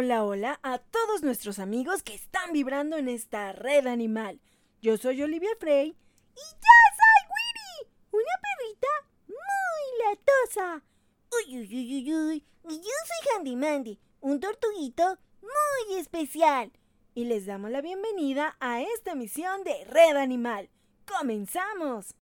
hola, hola a todos nuestros amigos que están vibrando en esta red animal. Yo soy Olivia Frey y ya soy Winnie, una perrita muy latosa. Uy, uy, uy, uy, uy. Y yo soy Handy Mandy, un tortuguito muy especial. Y les damos la bienvenida a esta misión de Red Animal. ¡Comenzamos!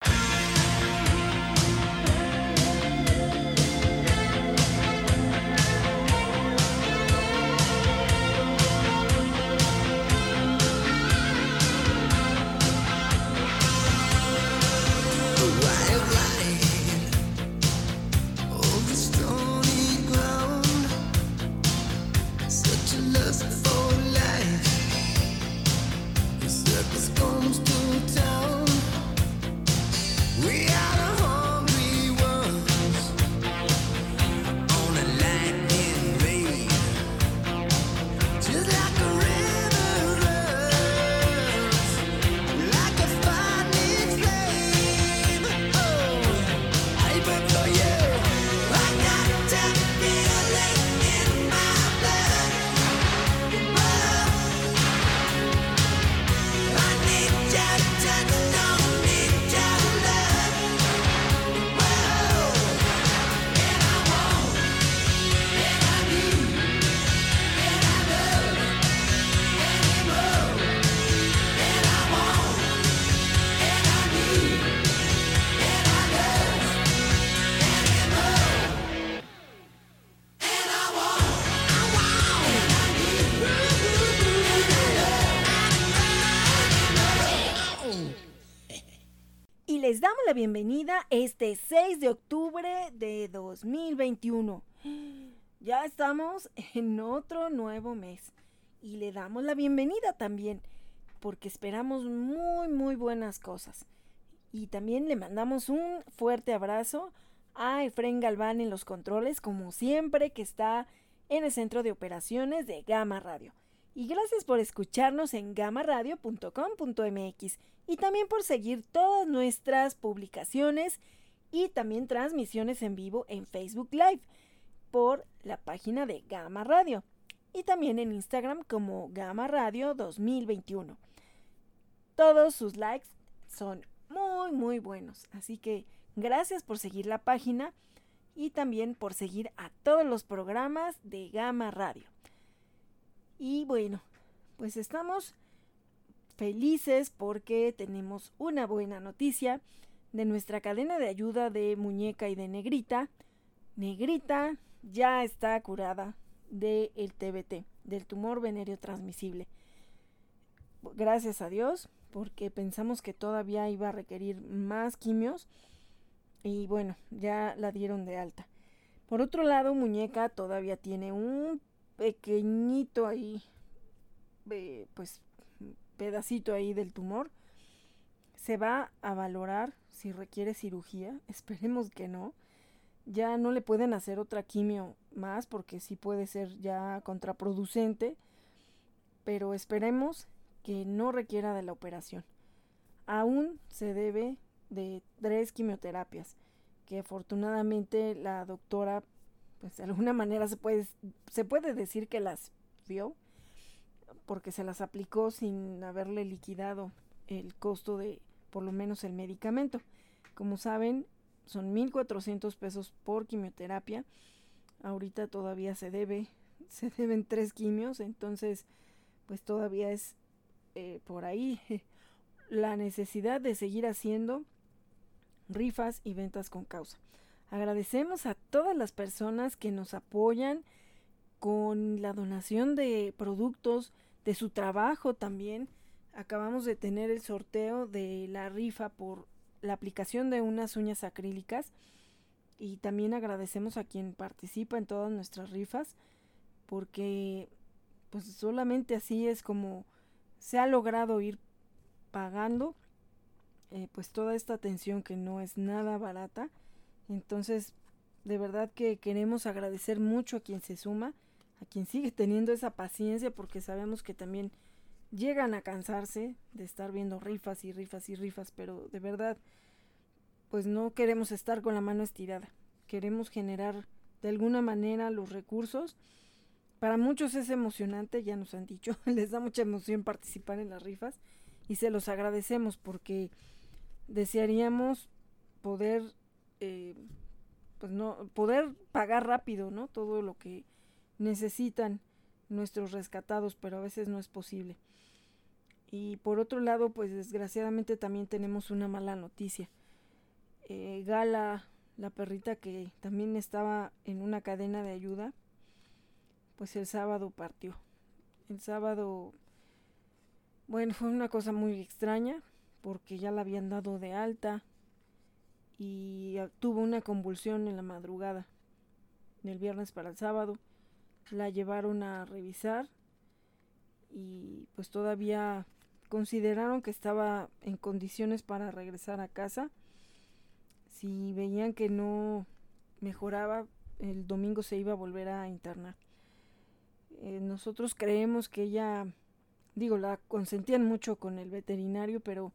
La bienvenida este 6 de octubre de 2021. Ya estamos en otro nuevo mes y le damos la bienvenida también porque esperamos muy muy buenas cosas. Y también le mandamos un fuerte abrazo a Efren Galván en los controles como siempre que está en el centro de operaciones de Gama Radio. Y gracias por escucharnos en gamaradio.com.mx y también por seguir todas nuestras publicaciones y también transmisiones en vivo en Facebook Live por la página de Gama Radio y también en Instagram como Gama Radio 2021. Todos sus likes son muy muy buenos, así que gracias por seguir la página y también por seguir a todos los programas de Gama Radio. Y bueno, pues estamos felices porque tenemos una buena noticia de nuestra cadena de ayuda de muñeca y de negrita. Negrita ya está curada del TBT, del tumor venéreo transmisible. Gracias a Dios, porque pensamos que todavía iba a requerir más quimios y bueno, ya la dieron de alta. Por otro lado, muñeca todavía tiene un pequeñito ahí, eh, pues pedacito ahí del tumor. Se va a valorar si requiere cirugía, esperemos que no. Ya no le pueden hacer otra quimio más porque sí puede ser ya contraproducente, pero esperemos que no requiera de la operación. Aún se debe de tres quimioterapias que afortunadamente la doctora pues de alguna manera se puede, se puede decir que las vio porque se las aplicó sin haberle liquidado el costo de por lo menos el medicamento. Como saben, son 1.400 pesos por quimioterapia. Ahorita todavía se debe, se deben tres quimios, entonces pues todavía es eh, por ahí la necesidad de seguir haciendo rifas y ventas con causa. Agradecemos a todas las personas que nos apoyan con la donación de productos, de su trabajo también. Acabamos de tener el sorteo de la rifa por la aplicación de unas uñas acrílicas y también agradecemos a quien participa en todas nuestras rifas porque pues solamente así es como se ha logrado ir pagando eh, pues toda esta atención que no es nada barata entonces, de verdad que queremos agradecer mucho a quien se suma, a quien sigue teniendo esa paciencia, porque sabemos que también llegan a cansarse de estar viendo rifas y rifas y rifas, pero de verdad, pues no queremos estar con la mano estirada. Queremos generar de alguna manera los recursos para muchos es emocionante, ya nos han dicho, les da mucha emoción participar en las rifas y se los agradecemos porque desearíamos poder eh, pues no poder pagar rápido no todo lo que necesitan nuestros rescatados pero a veces no es posible. Y por otro lado pues desgraciadamente también tenemos una mala noticia. Eh, Gala la perrita que también estaba en una cadena de ayuda pues el sábado partió. El sábado bueno fue una cosa muy extraña porque ya la habían dado de alta y tuvo una convulsión en la madrugada del viernes para el sábado. La llevaron a revisar y pues todavía consideraron que estaba en condiciones para regresar a casa. Si veían que no mejoraba, el domingo se iba a volver a internar. Eh, nosotros creemos que ella, digo, la consentían mucho con el veterinario, pero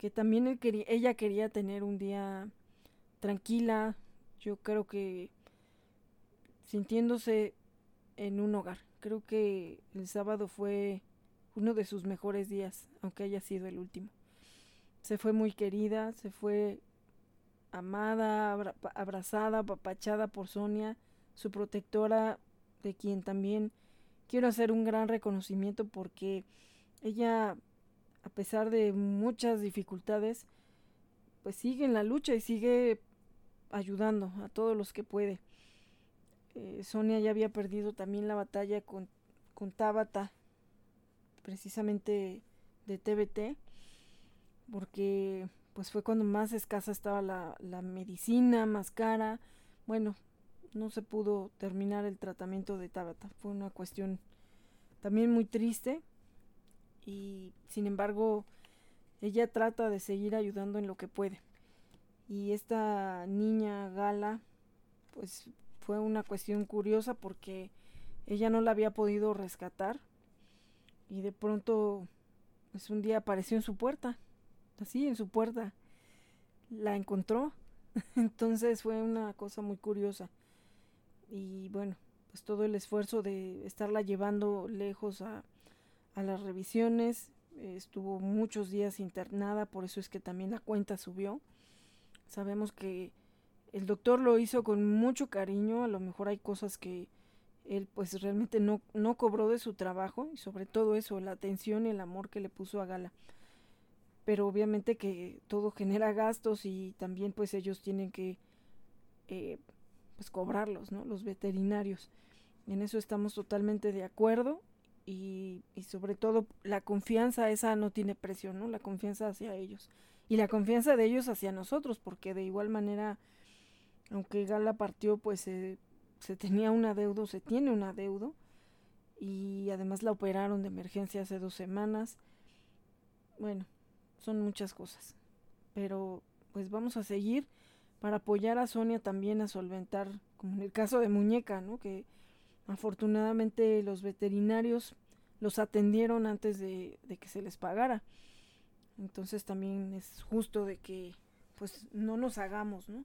que también ella quería tener un día tranquila, yo creo que sintiéndose en un hogar. Creo que el sábado fue uno de sus mejores días, aunque haya sido el último. Se fue muy querida, se fue amada, abrazada, apapachada por Sonia, su protectora, de quien también quiero hacer un gran reconocimiento porque ella a pesar de muchas dificultades, pues sigue en la lucha y sigue ayudando a todos los que puede. Eh, Sonia ya había perdido también la batalla con, con Tabata, precisamente de TBT, porque pues fue cuando más escasa estaba la, la medicina, más cara. Bueno, no se pudo terminar el tratamiento de Tabata. Fue una cuestión también muy triste y sin embargo ella trata de seguir ayudando en lo que puede. Y esta niña Gala, pues fue una cuestión curiosa porque ella no la había podido rescatar y de pronto pues un día apareció en su puerta, así en su puerta, la encontró, entonces fue una cosa muy curiosa. Y bueno, pues todo el esfuerzo de estarla llevando lejos a, a las revisiones, estuvo muchos días internada, por eso es que también la cuenta subió. Sabemos que el doctor lo hizo con mucho cariño, a lo mejor hay cosas que él pues realmente no, no cobró de su trabajo y sobre todo eso, la atención y el amor que le puso a Gala. Pero obviamente que todo genera gastos y también pues ellos tienen que eh, pues cobrarlos, ¿no? Los veterinarios. En eso estamos totalmente de acuerdo y, sobre todo la confianza esa no tiene precio, ¿no? La confianza hacia ellos y la confianza de ellos hacia nosotros, porque de igual manera, aunque Gala partió, pues se tenía un adeudo, se tiene un adeudo y además la operaron de emergencia hace dos semanas. Bueno, son muchas cosas, pero pues vamos a seguir para apoyar a Sonia también a solventar, como en el caso de Muñeca, ¿no? Que Afortunadamente los veterinarios los atendieron antes de, que se les pagara. Entonces también es justo de que pues no nos hagamos, ¿no?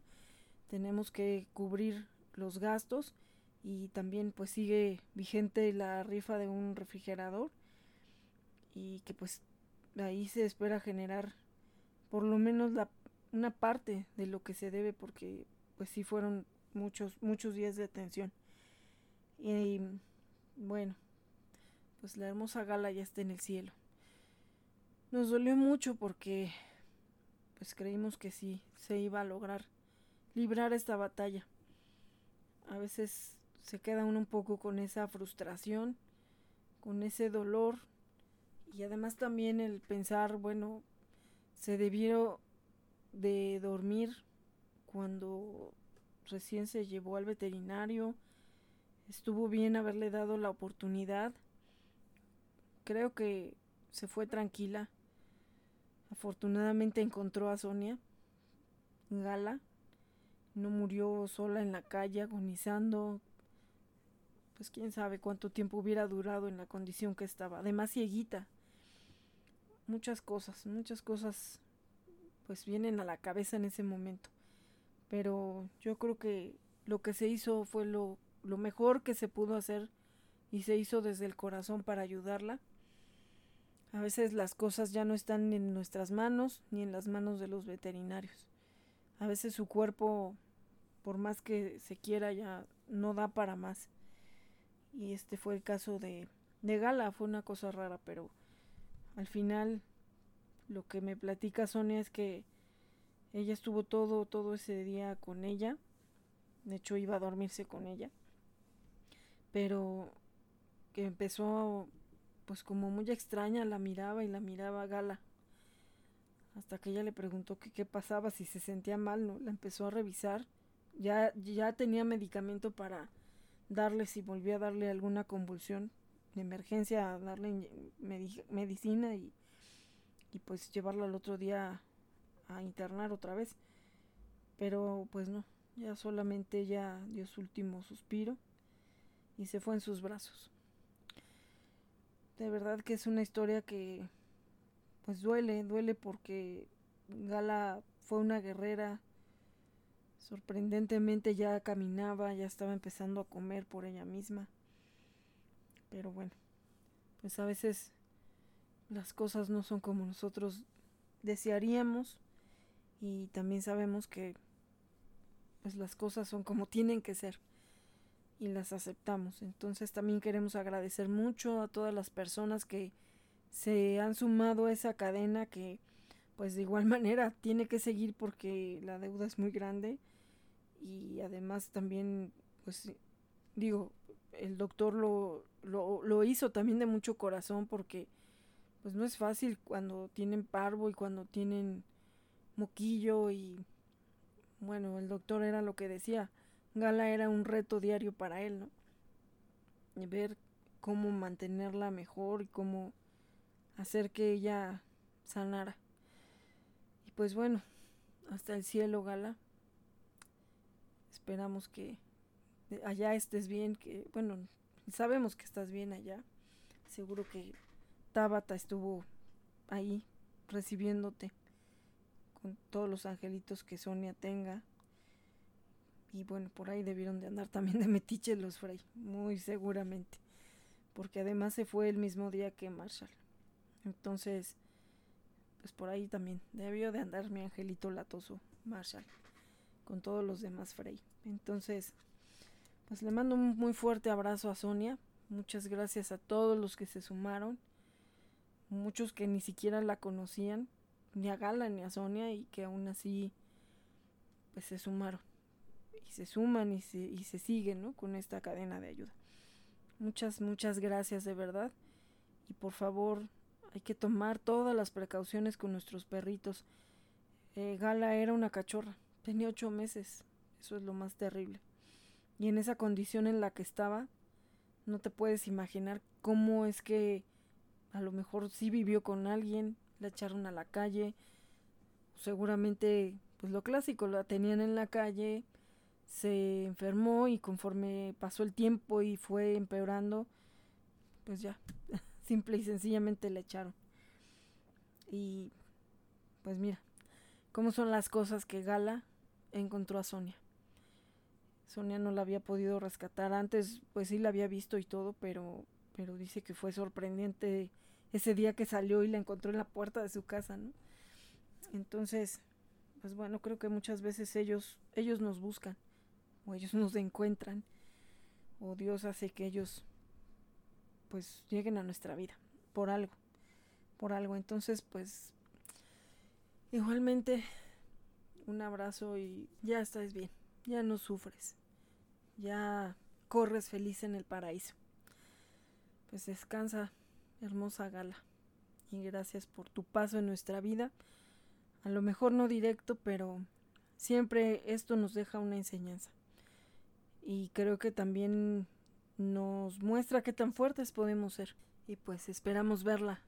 Tenemos que cubrir los gastos y también pues sigue vigente la rifa de un refrigerador y que pues ahí se espera generar por lo menos la, una parte de lo que se debe porque pues sí fueron muchos muchos días de atención. Y bueno, pues la hermosa gala ya está en el cielo. Nos dolió mucho porque pues creímos que sí se iba a lograr librar esta batalla. A veces se queda uno un poco con esa frustración, con ese dolor y además también el pensar, bueno, se debió de dormir cuando recién se llevó al veterinario, estuvo bien haberle dado la oportunidad. Creo que se fue tranquila. Afortunadamente encontró a Sonia, Gala. No murió sola en la calle agonizando. Pues quién sabe cuánto tiempo hubiera durado en la condición que estaba. Además cieguita. Muchas cosas, muchas cosas pues vienen a la cabeza en ese momento. Pero yo creo que lo que se hizo fue lo lo mejor que se pudo hacer y se hizo desde el corazón para ayudarla. A veces las cosas ya no están en nuestras manos ni en las manos de los veterinarios. A veces su cuerpo, por más que se quiera, ya no da para más. Y este fue el caso de, de Gala, fue una cosa rara, pero al final lo que me platica Sonia es que ella estuvo todo, todo ese día con ella. De hecho, iba a dormirse con ella. Pero que empezó, pues como muy extraña, la miraba y la miraba Gala. Hasta que ella le preguntó qué pasaba, si se sentía mal, ¿no? La empezó a revisar. Ya, ya tenía medicamento para darle, si volvía a darle alguna convulsión de emergencia, darle medicina y, y pues llevarla al otro día a internar otra vez. Pero pues no, ya solamente ella dio su último suspiro y se fue en sus brazos. De verdad que es una historia que pues duele, duele porque Gala fue una guerrera, sorprendentemente ya caminaba, ya estaba empezando a comer por ella misma. Pero bueno, pues a veces las cosas no son como nosotros desearíamos y también sabemos que pues las cosas son como tienen que ser y las aceptamos. Entonces también queremos agradecer mucho a todas las personas que se han sumado a esa cadena que pues de igual manera tiene que seguir porque la deuda es muy grande y además también pues digo el doctor lo, lo, lo hizo también de mucho corazón porque pues no es fácil cuando tienen parvo y cuando tienen moquillo y bueno, el doctor era lo que decía, Gala era un reto diario para él, ¿no? Ver cómo mantenerla mejor y cómo hacer que ella sanara. Y pues bueno, hasta el cielo, Gala. Esperamos que allá estés bien, que bueno, sabemos que estás bien allá. Seguro que Tabata estuvo ahí recibiéndote todos los angelitos que Sonia tenga. Y bueno, por ahí debieron de andar también de metiche los Frey, muy seguramente. Porque además se fue el mismo día que Marshall. Entonces, pues por ahí también debió de andar mi angelito latoso, Marshall, con todos los demás Frey. Entonces, pues le mando un muy fuerte abrazo a Sonia. Muchas gracias a todos los que se sumaron. Muchos que ni siquiera la conocían ni a Gala ni a Sonia y que aún así pues se sumaron y se suman y se, y se siguen ¿no? con esta cadena de ayuda. Muchas, muchas gracias de verdad y por favor hay que tomar todas las precauciones con nuestros perritos. Eh, Gala era una cachorra, tenía ocho meses, eso es lo más terrible. Y en esa condición en la que estaba, no te puedes imaginar cómo es que a lo mejor sí vivió con alguien, la echaron a la calle, seguramente pues lo clásico, la tenían en la calle, se enfermó y conforme pasó el tiempo y fue empeorando, pues ya, simple y sencillamente la echaron. Y pues mira, cómo son las cosas que Gala encontró a Sonia. Sonia no la había podido rescatar antes, pues sí la había visto y todo, pero pero dice que fue sorprendente ese día que salió y la encontró en la puerta de su casa, ¿no? Entonces, pues bueno, creo que muchas veces ellos, ellos nos buscan, o ellos nos encuentran, o Dios hace que ellos, pues, lleguen a nuestra vida, por algo, por algo. Entonces, pues, igualmente, un abrazo y ya estás bien, ya no sufres, ya corres feliz en el paraíso. Pues descansa hermosa gala. Y gracias por tu paso en nuestra vida. A lo mejor no directo, pero siempre esto nos deja una enseñanza. Y creo que también nos muestra qué tan fuertes podemos ser. Y pues esperamos verla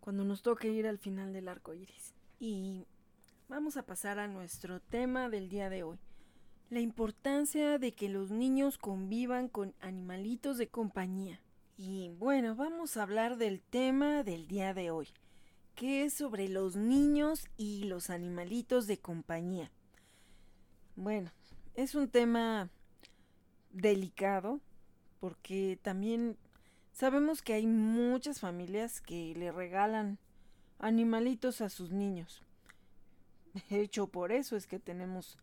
cuando nos toque ir al final del arco iris. Y vamos a pasar a nuestro tema del día de hoy. La importancia de que los niños convivan con animalitos de compañía. Y bueno, vamos a hablar del tema del día de hoy, que es sobre los niños y los animalitos de compañía. Bueno, es un tema delicado porque también Sabemos que hay muchas familias que le regalan animalitos a sus niños. De hecho, por eso es que tenemos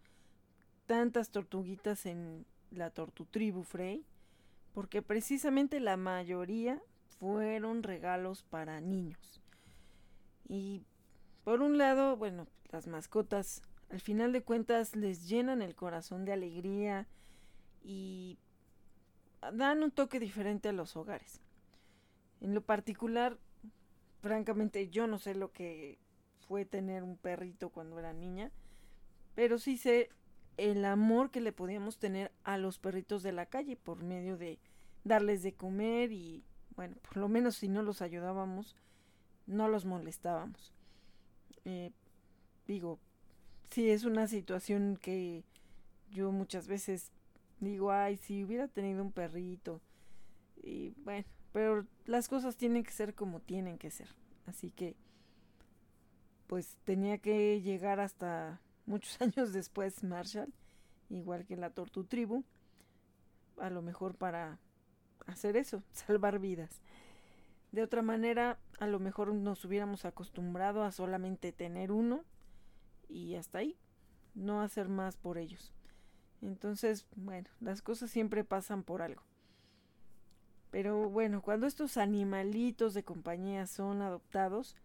tantas tortuguitas en la tortutribu Frey, porque precisamente la mayoría fueron regalos para niños. Y por un lado, bueno, las mascotas al final de cuentas les llenan el corazón de alegría y dan un toque diferente a los hogares. En lo particular, francamente yo no sé lo que fue tener un perrito cuando era niña, pero sí sé el amor que le podíamos tener a los perritos de la calle por medio de darles de comer y, bueno, por lo menos si no los ayudábamos, no los molestábamos. Eh, digo, sí es una situación que yo muchas veces digo, ay, si hubiera tenido un perrito. Y bueno, pero las cosas tienen que ser como tienen que ser. Así que, pues tenía que llegar hasta muchos años después Marshall, igual que la Tortu Tribu, a lo mejor para hacer eso, salvar vidas. De otra manera, a lo mejor nos hubiéramos acostumbrado a solamente tener uno y hasta ahí, no hacer más por ellos. Entonces, bueno, las cosas siempre pasan por algo. Pero bueno, cuando estos animalitos de compañía son adoptados,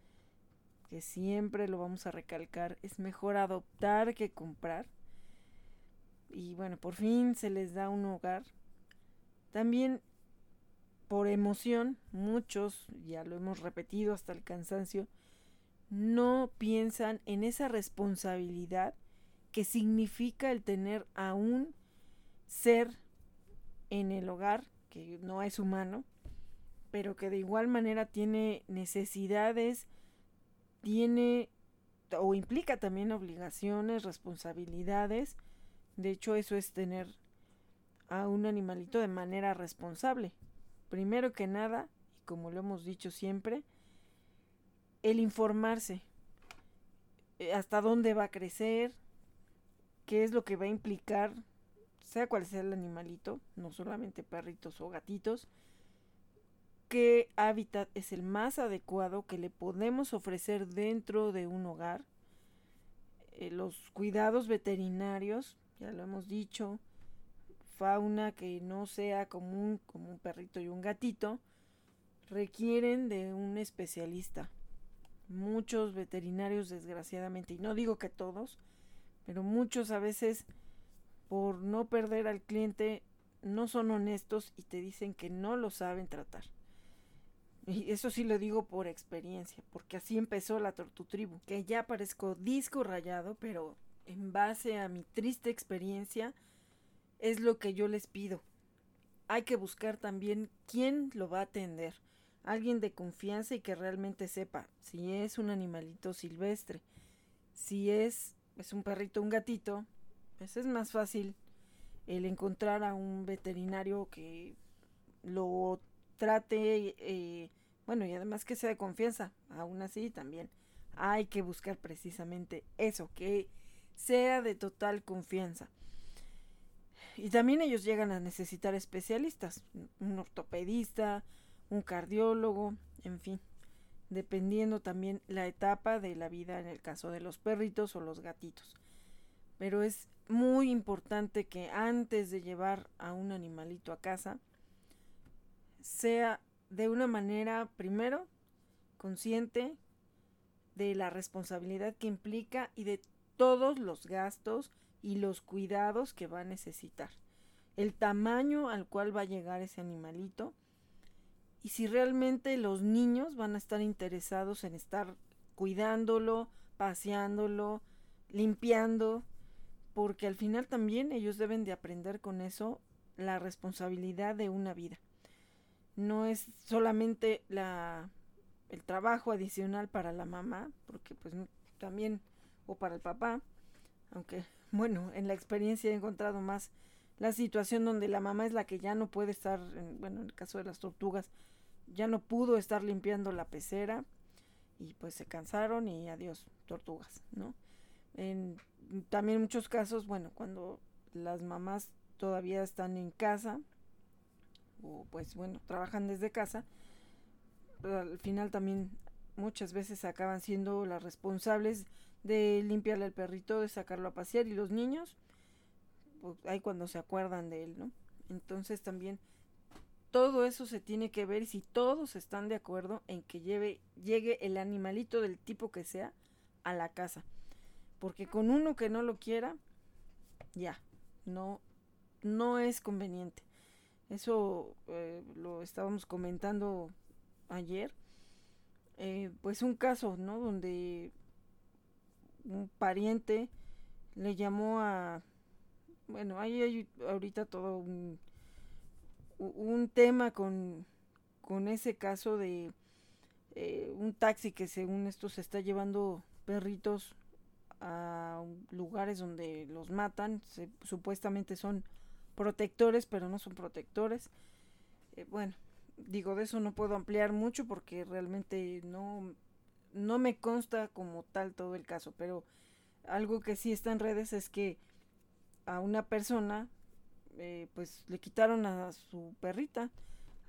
que siempre lo vamos a recalcar, es mejor adoptar que comprar. Y bueno, por fin se les da un hogar. También por emoción, muchos, ya lo hemos repetido hasta el cansancio, no piensan en esa responsabilidad que significa el tener a un ser en el hogar que no es humano, pero que de igual manera tiene necesidades, tiene o implica también obligaciones, responsabilidades. De hecho, eso es tener a un animalito de manera responsable. Primero que nada, y como lo hemos dicho siempre, el informarse. Eh, hasta dónde va a crecer, qué es lo que va a implicar, sea cual sea el animalito, no solamente perritos o gatitos, qué hábitat es el más adecuado que le podemos ofrecer dentro de un hogar, eh, los cuidados veterinarios, ya lo hemos dicho, fauna que no sea común como un perrito y un gatito, requieren de un especialista. Muchos veterinarios, desgraciadamente, y no digo que todos, pero muchos a veces por no perder al cliente no son honestos y te dicen que no lo saben tratar. Y eso sí lo digo por experiencia, porque así empezó la Tortutribu, que ya parezco disco rayado, pero en base a mi triste experiencia es lo que yo les pido. Hay que buscar también quién lo va a atender, alguien de confianza y que realmente sepa si es un animalito silvestre, si es, es un perrito, un gatito, pues es más fácil el encontrar a un veterinario que lo trate eh, bueno, y además que sea de confianza, aún así también hay que buscar precisamente eso, que sea de total confianza. Y también ellos llegan a necesitar especialistas, un ortopedista, un cardiólogo, en fin, dependiendo también la etapa de la vida en el caso de los perritos o los gatitos. Pero es muy importante que antes de llevar a un animalito a casa, sea de una manera, primero, consciente de la responsabilidad que implica y de todos los gastos y los cuidados que va a necesitar. El tamaño al cual va a llegar ese animalito y si realmente los niños van a estar interesados en estar cuidándolo, paseándolo, limpiando, porque al final también ellos deben de aprender con eso la responsabilidad de una vida. No es solamente la el trabajo adicional para la mamá, porque pues también o para el papá, aunque bueno, en la experiencia he encontrado más la situación donde la mamá es la que ya no puede estar, bueno, en el caso de las tortugas, ya no pudo estar limpiando la pecera y pues se cansaron y adiós, tortugas, ¿no? En también muchos casos, bueno, cuando las mamás todavía están en casa, o pues bueno, trabajan desde casa, al final también muchas veces acaban siendo las responsables de limpiarle al perrito, de sacarlo a pasear y los niños, pues ahí cuando se acuerdan de él, ¿no? Entonces también todo eso se tiene que ver si todos están de acuerdo en que lleve, llegue el animalito del tipo que sea a la casa. Porque con uno que no lo quiera, ya, no, no es conveniente. Eso eh, lo estábamos comentando ayer. Eh, pues un caso, ¿no? Donde un pariente le llamó a... Bueno, ahí hay ahorita todo un un tema con, con ese caso de eh, un taxi que según esto se está llevando perritos a lugares donde los matan, supuestamente son protectores, pero no son protectores. Eh, bueno, digo, de eso no puedo ampliar mucho porque realmente no, no me consta como tal todo el caso, pero algo que sí está en redes es que a una persona eh, pues le quitaron a su perrita.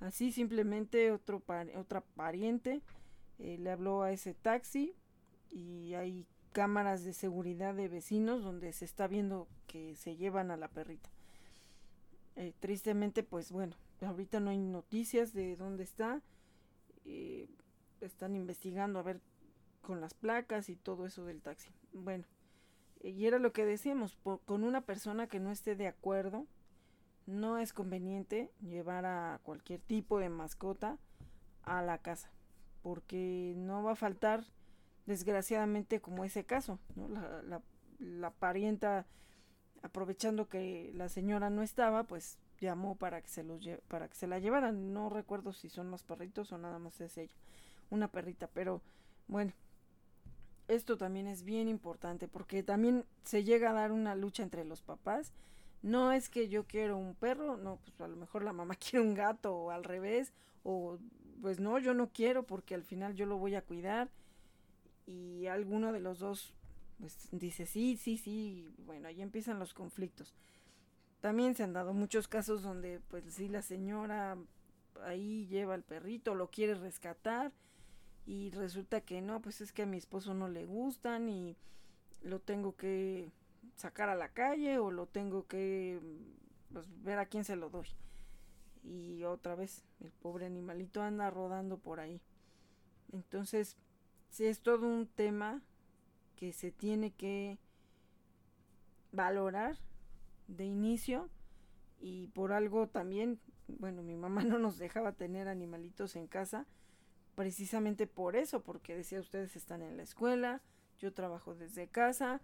Así simplemente otro otra pariente eh, le habló a ese taxi y hay cámaras de seguridad de vecinos donde se está viendo que se llevan a la perrita. Eh, tristemente, pues bueno, ahorita no hay noticias de dónde está. están investigando a ver con las placas y todo eso del taxi. Bueno, y era lo que decíamos, con una persona que no esté de acuerdo no es conveniente llevar a cualquier tipo de mascota a la casa, porque no va a faltar, desgraciadamente, como ese caso, ¿no? la, la, la parienta, aprovechando que la señora no estaba, pues llamó para que se los para que se la llevaran. No recuerdo si son los perritos o nada más es ella, una perrita, pero bueno, esto también es bien importante porque también se llega a dar una lucha entre los papás no es que yo quiero un perro, no, pues a lo mejor la mamá quiere un gato o al revés, o pues no, yo no quiero porque al final yo lo voy a cuidar y alguno de los dos pues dice sí, sí, sí, bueno, ahí empiezan los conflictos. También se han dado muchos casos donde pues sí la señora ahí lleva al perrito, lo quiere rescatar y resulta que no, pues es que a mi esposo no le gustan y lo tengo que sacar a la calle o lo tengo que pues, ver a quién se lo doy. Y otra vez, el pobre animalito anda rodando por ahí. Entonces, sí es todo un tema que se tiene que valorar de inicio y por algo también, bueno, mi mamá no nos dejaba tener animalitos en casa precisamente por eso, porque decía ustedes están en la escuela, yo trabajo desde casa,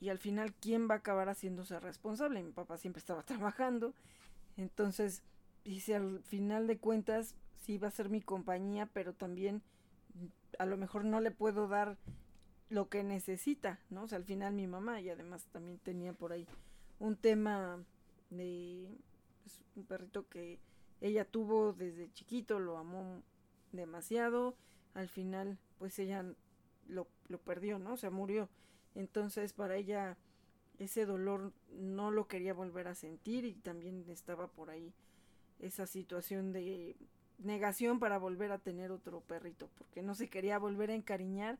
y al final quién va a acabar haciéndose responsable. Mi papá siempre estaba trabajando, entonces dice al final de cuentas sí va a ser mi compañía, pero también a lo mejor no le puedo dar lo que necesita, ¿no? O sea, al final mi mamá y además también tenía por ahí un tema de pues, un perrito que ella tuvo desde chiquito, lo amó demasiado, al final pues ella lo, lo perdió, ¿no? O sea, murió. Entonces para ella ese dolor no lo quería volver a sentir y también estaba por ahí esa situación de negación para volver a tener otro perrito, porque no se quería volver a encariñar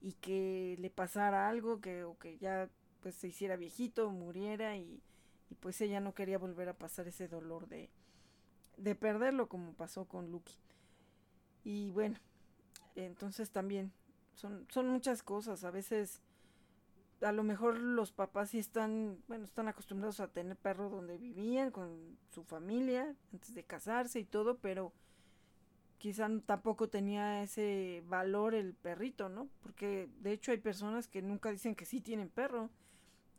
y que le pasara algo, que, o que ya pues se hiciera viejito, muriera y, y pues ella no quería volver a pasar ese dolor de, de perderlo como pasó con Lucky. Y bueno, entonces también son, son muchas cosas, a veces a lo mejor los papás sí están, bueno, están acostumbrados a tener perro donde vivían con su familia antes de casarse y todo, pero quizá tampoco tenía ese valor el perrito, ¿no? Porque de hecho hay personas que nunca dicen que sí tienen perro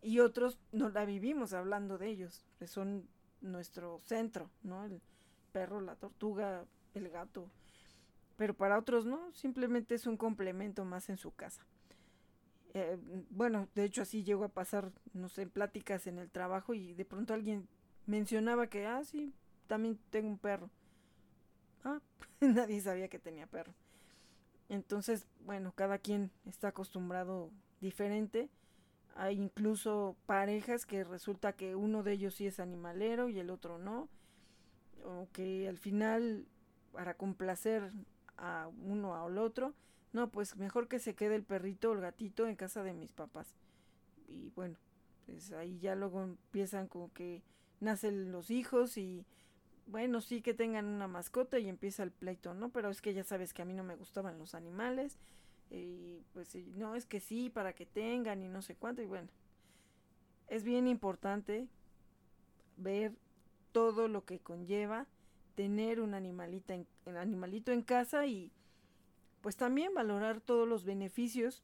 y otros no la vivimos hablando de ellos, que son nuestro centro, ¿no? El perro, la tortuga, el gato. Pero para otros no, simplemente es un complemento más en su casa. Eh, bueno, de hecho así llegó a pasar, no sé, pláticas en el trabajo y de pronto alguien mencionaba que, ah, sí, también tengo un perro. Ah, nadie sabía que tenía perro. Entonces, bueno, cada quien está acostumbrado diferente. Hay incluso parejas que resulta que uno de ellos sí es animalero y el otro no. o que al final para complacer a uno o al otro, no, pues mejor que se quede el perrito o el gatito en casa de mis papás. Y bueno, pues ahí ya luego empiezan como que nacen los hijos y bueno, sí que tengan una mascota y empieza el pleito, ¿no? Pero es que ya sabes que a mí no me gustaban los animales y pues no, es que sí, para que tengan y no sé cuánto y bueno, es bien importante ver todo lo que conlleva tener un animalita en, animalito en casa y pues también valorar todos los beneficios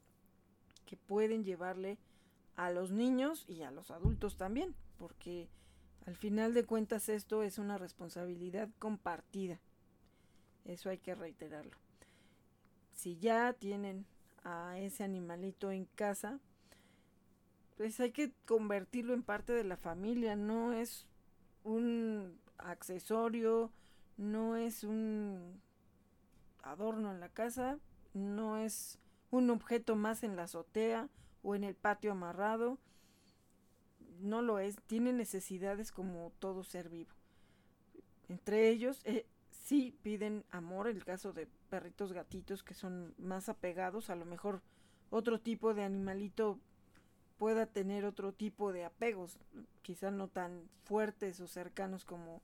que pueden llevarle a los niños y a los adultos también, porque al final de cuentas esto es una responsabilidad compartida. Eso hay que reiterarlo. Si ya tienen a ese animalito en casa, pues hay que convertirlo en parte de la familia, no es un accesorio, no es un adorno en la casa, no es un objeto más en la azotea o en el patio amarrado. No lo es, tiene necesidades como todo ser vivo. Entre ellos, eh, sí piden amor, el caso de perritos gatitos que son más apegados, a lo mejor otro tipo de animalito pueda tener otro tipo de apegos, quizá no tan fuertes o cercanos como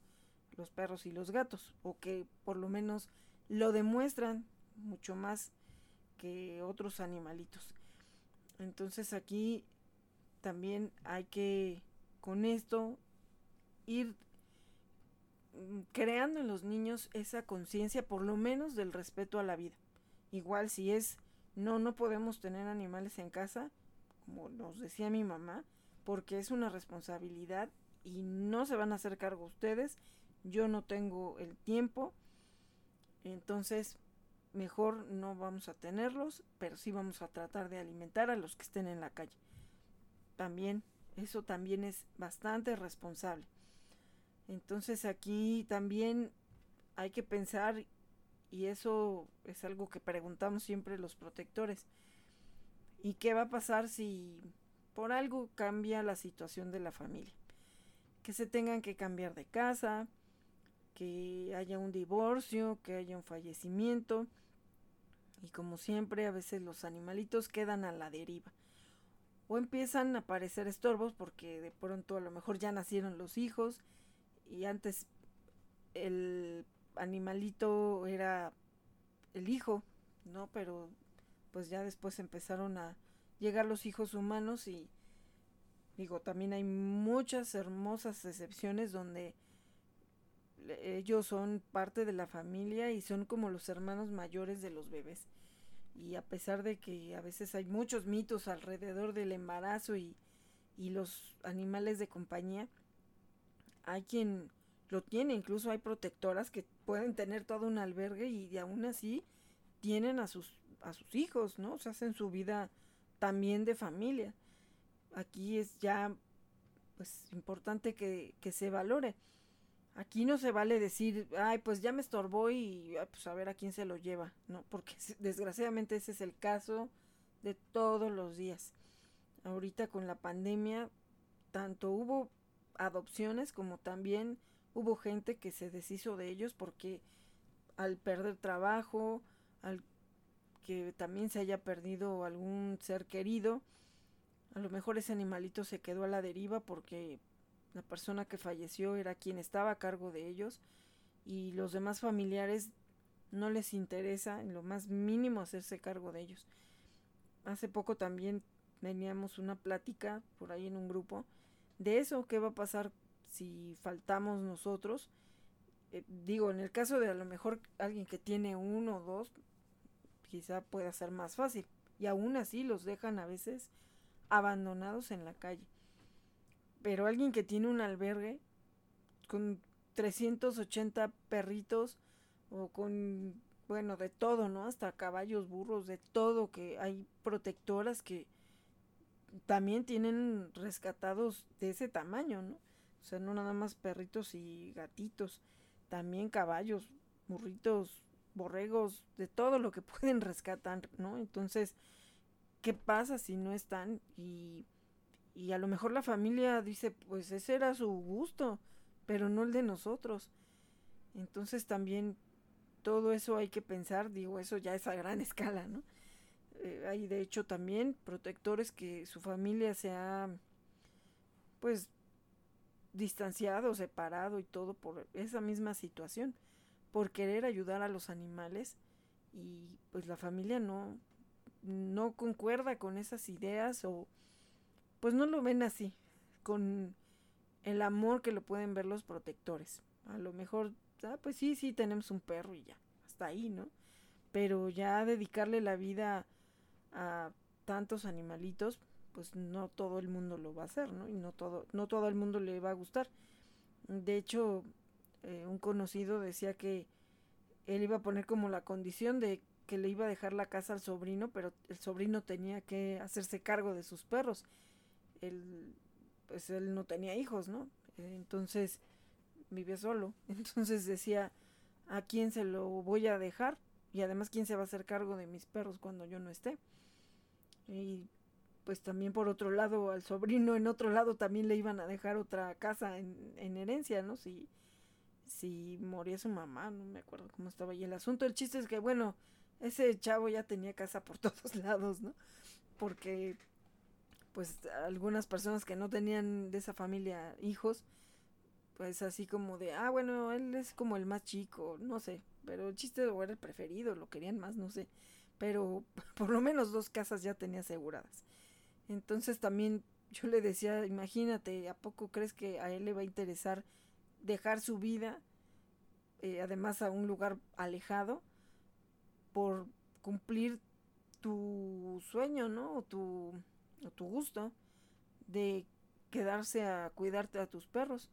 los perros y los gatos, o que por lo menos lo demuestran mucho más que otros animalitos. Entonces aquí también hay que con esto ir mm, creando en los niños esa conciencia por lo menos del respeto a la vida. Igual si es no no podemos tener animales en casa, como nos decía mi mamá, porque es una responsabilidad y no se van a hacer cargo ustedes yo no tengo el tiempo, entonces mejor no vamos a tenerlos, pero sí vamos a tratar de alimentar a los que estén en la calle. También, eso también es bastante responsable. Entonces aquí también hay que pensar, y eso es algo que preguntamos siempre los protectores, ¿y qué va a pasar si por algo cambia la situación de la familia? Que se tengan que cambiar de casa, que haya un divorcio, que haya un fallecimiento. Y como siempre, a veces los animalitos quedan a la deriva. O empiezan a aparecer estorbos porque de pronto a lo mejor ya nacieron los hijos y antes el animalito era el hijo, ¿no? Pero pues ya después empezaron a llegar los hijos humanos y digo, también hay muchas hermosas excepciones donde ellos son parte de la familia y son como los hermanos mayores de los bebés. Y a pesar de que a veces hay muchos mitos alrededor del embarazo y, y los animales de compañía, hay quien lo tiene, incluso hay protectoras que pueden tener todo un albergue y aún así tienen a sus, a sus hijos, ¿no? se hacen su vida también de familia. Aquí es ya pues importante que, que se valore. Aquí no se vale decir, ay, pues ya me estorbó y pues a ver a quién se lo lleva, ¿no? Porque desgraciadamente ese es el caso de todos los días. Ahorita con la pandemia, tanto hubo adopciones como también hubo gente que se deshizo de ellos porque al perder trabajo, al que también se haya perdido algún ser querido, a lo mejor ese animalito se quedó a la deriva porque la persona que falleció era quien estaba a cargo de ellos y los demás familiares no les interesa en lo más mínimo hacerse cargo de ellos. Hace poco también teníamos una plática por ahí en un grupo de eso, qué va a pasar si faltamos nosotros. Eh, digo, en el caso de a lo mejor alguien que tiene uno o dos, quizá pueda ser más fácil. Y aún así los dejan a veces abandonados en la calle. Pero alguien que tiene un albergue con 380 perritos o con, bueno, de todo, ¿no? Hasta caballos, burros, de todo, que hay protectoras que también tienen rescatados de ese tamaño, ¿no? O sea, no nada más perritos y gatitos, también caballos, burritos, borregos, de todo lo que pueden rescatar, ¿no? Entonces, ¿qué pasa si no están? Y y a lo mejor la familia dice, pues ese era su gusto, pero no el de nosotros. Entonces también todo eso hay que pensar, digo, eso ya es a gran escala, ¿no? Eh, hay de hecho también protectores que su familia se ha pues distanciado, separado y todo por esa misma situación, por querer ayudar a los animales y pues la familia no no concuerda con esas ideas o pues no lo ven así, con el amor que lo pueden ver los protectores. A lo mejor, ah, pues sí, sí, tenemos un perro y ya, hasta ahí, ¿no? Pero ya dedicarle la vida a tantos animalitos, pues no todo el mundo lo va a hacer, ¿no? Y no todo, no todo el mundo le va a gustar. De hecho, eh, un conocido decía que él iba a poner como la condición de que le iba a dejar la casa al sobrino, pero el sobrino tenía que hacerse cargo de sus perros. Él, pues él no tenía hijos, ¿no? Entonces vivía solo. Entonces decía, ¿a quién se lo voy a dejar? Y además, ¿quién se va a hacer cargo de mis perros cuando yo no esté? Y pues también por otro lado, al sobrino en otro lado también le iban a dejar otra casa en, en herencia, ¿no? Si, si moría su mamá, no me acuerdo cómo estaba ahí el asunto. El chiste es que, bueno, ese chavo ya tenía casa por todos lados, ¿no? Porque pues algunas personas que no tenían de esa familia hijos, pues así como de, ah, bueno, él es como el más chico, no sé, pero el chiste era el preferido, lo querían más, no sé, pero por lo menos dos casas ya tenía aseguradas. Entonces también yo le decía, imagínate, ¿a poco crees que a él le va a interesar dejar su vida, eh, además a un lugar alejado? por cumplir tu sueño, ¿no? O tu, o tu gusto de quedarse a cuidarte a tus perros.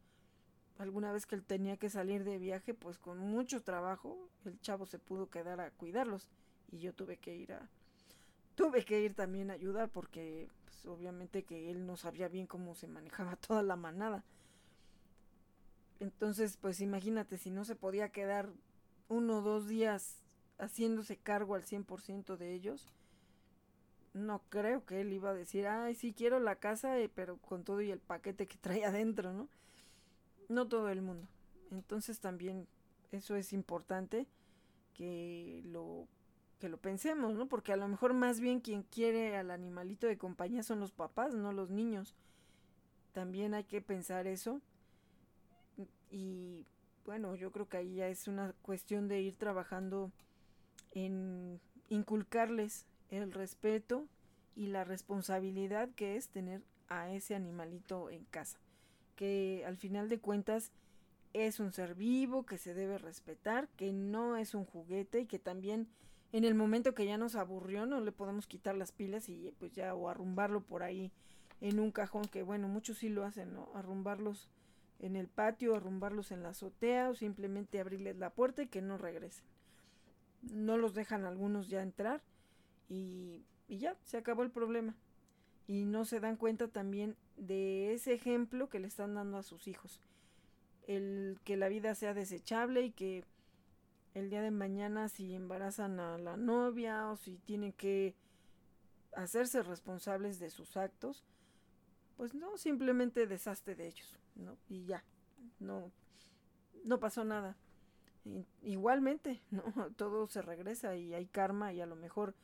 Alguna vez que él tenía que salir de viaje, pues con mucho trabajo, el chavo se pudo quedar a cuidarlos y yo tuve que ir a tuve que ir también a ayudar porque pues, obviamente que él no sabía bien cómo se manejaba toda la manada. Entonces, pues imagínate si no se podía quedar uno o dos días haciéndose cargo al 100% de ellos, no creo que él iba a decir, ay, sí quiero la casa, eh, pero con todo y el paquete que trae adentro, ¿no? No todo el mundo. Entonces también eso es importante que lo que lo pensemos, ¿no? Porque a lo mejor más bien quien quiere al animalito de compañía son los papás, no los niños. También hay que pensar eso. Y bueno, yo creo que ahí ya es una cuestión de ir trabajando en inculcarles el respeto y la responsabilidad que es tener a ese animalito en casa, que al final de cuentas es un ser vivo, que se debe respetar, que no es un juguete y que también en el momento que ya nos aburrió no le podemos quitar las pilas y pues ya o arrumbarlo por ahí en un cajón, que bueno, muchos sí lo hacen, ¿no? Arrumbarlos en el patio, arrumbarlos en la azotea o simplemente abrirles la puerta y que no regresen no los dejan algunos ya entrar y, ya, se acabó el problema. Y no se dan cuenta también de ese ejemplo que le están dando a sus hijos. El que la vida sea desechable y que el día de mañana si embarazan a la novia o si tienen que hacerse responsables de sus actos, pues no, simplemente desaste de ellos, ¿no? Y ya, no, no pasó nada igualmente, ¿no? Todo se regresa y hay karma y a lo mejor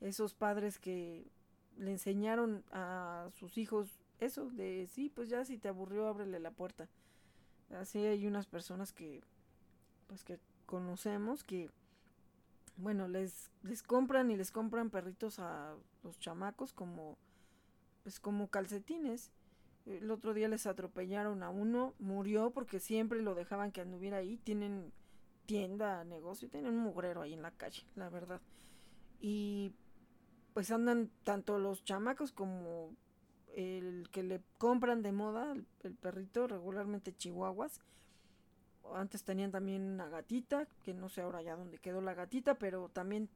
esos padres que le enseñaron a sus hijos eso de sí, pues ya si te aburrió, ábrele la puerta. Así hay unas personas que pues que conocemos que bueno, les les compran y les compran perritos a los chamacos como pues como calcetines. El otro día les atropellaron a uno, murió porque siempre lo dejaban que anduviera ahí, tienen tienda, negocio, tienen un mugrero ahí en la calle, la verdad. Y pues andan tanto los chamacos como el que le compran de moda, el, perrito, regularmente chihuahuas. Antes tenían también una gatita, que no sé ahora ya dónde quedó la gatita, pero también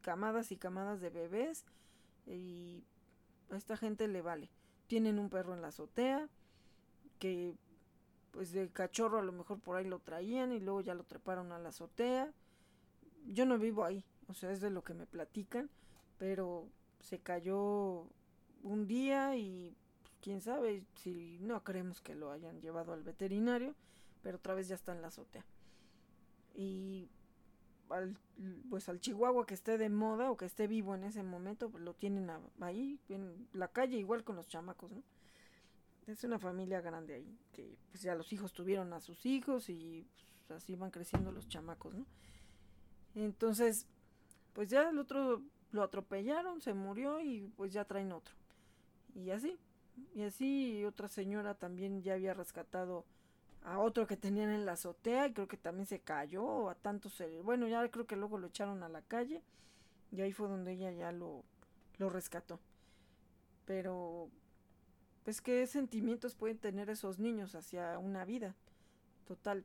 camadas y camadas de bebés. Y a esta gente le vale. Tienen un perro en la azotea, que pues de cachorro a lo mejor por ahí lo traían y luego ya lo treparon a la azotea. Yo no vivo ahí, o sea, es de lo que me platican, pero se cayó un día y pues, quién sabe si no creemos que lo hayan llevado al veterinario, pero otra vez ya está en la azotea. y al, pues al chihuahua que esté de moda o que esté vivo en ese momento, pues lo tienen ahí en la calle igual con los chamacos, ¿no? Es una familia grande ahí, que pues ya los hijos tuvieron a sus hijos y pues, así van creciendo los chamacos, ¿no? Entonces, pues ya el otro lo atropellaron, se murió y pues ya traen otro. Y así, y así otra señora también ya había rescatado a otro que tenían en la azotea y creo que también se cayó a tantos bueno ya creo que luego lo echaron a la calle y ahí fue donde ella ya lo, lo rescató. Pero pues qué sentimientos pueden tener esos niños hacia una vida total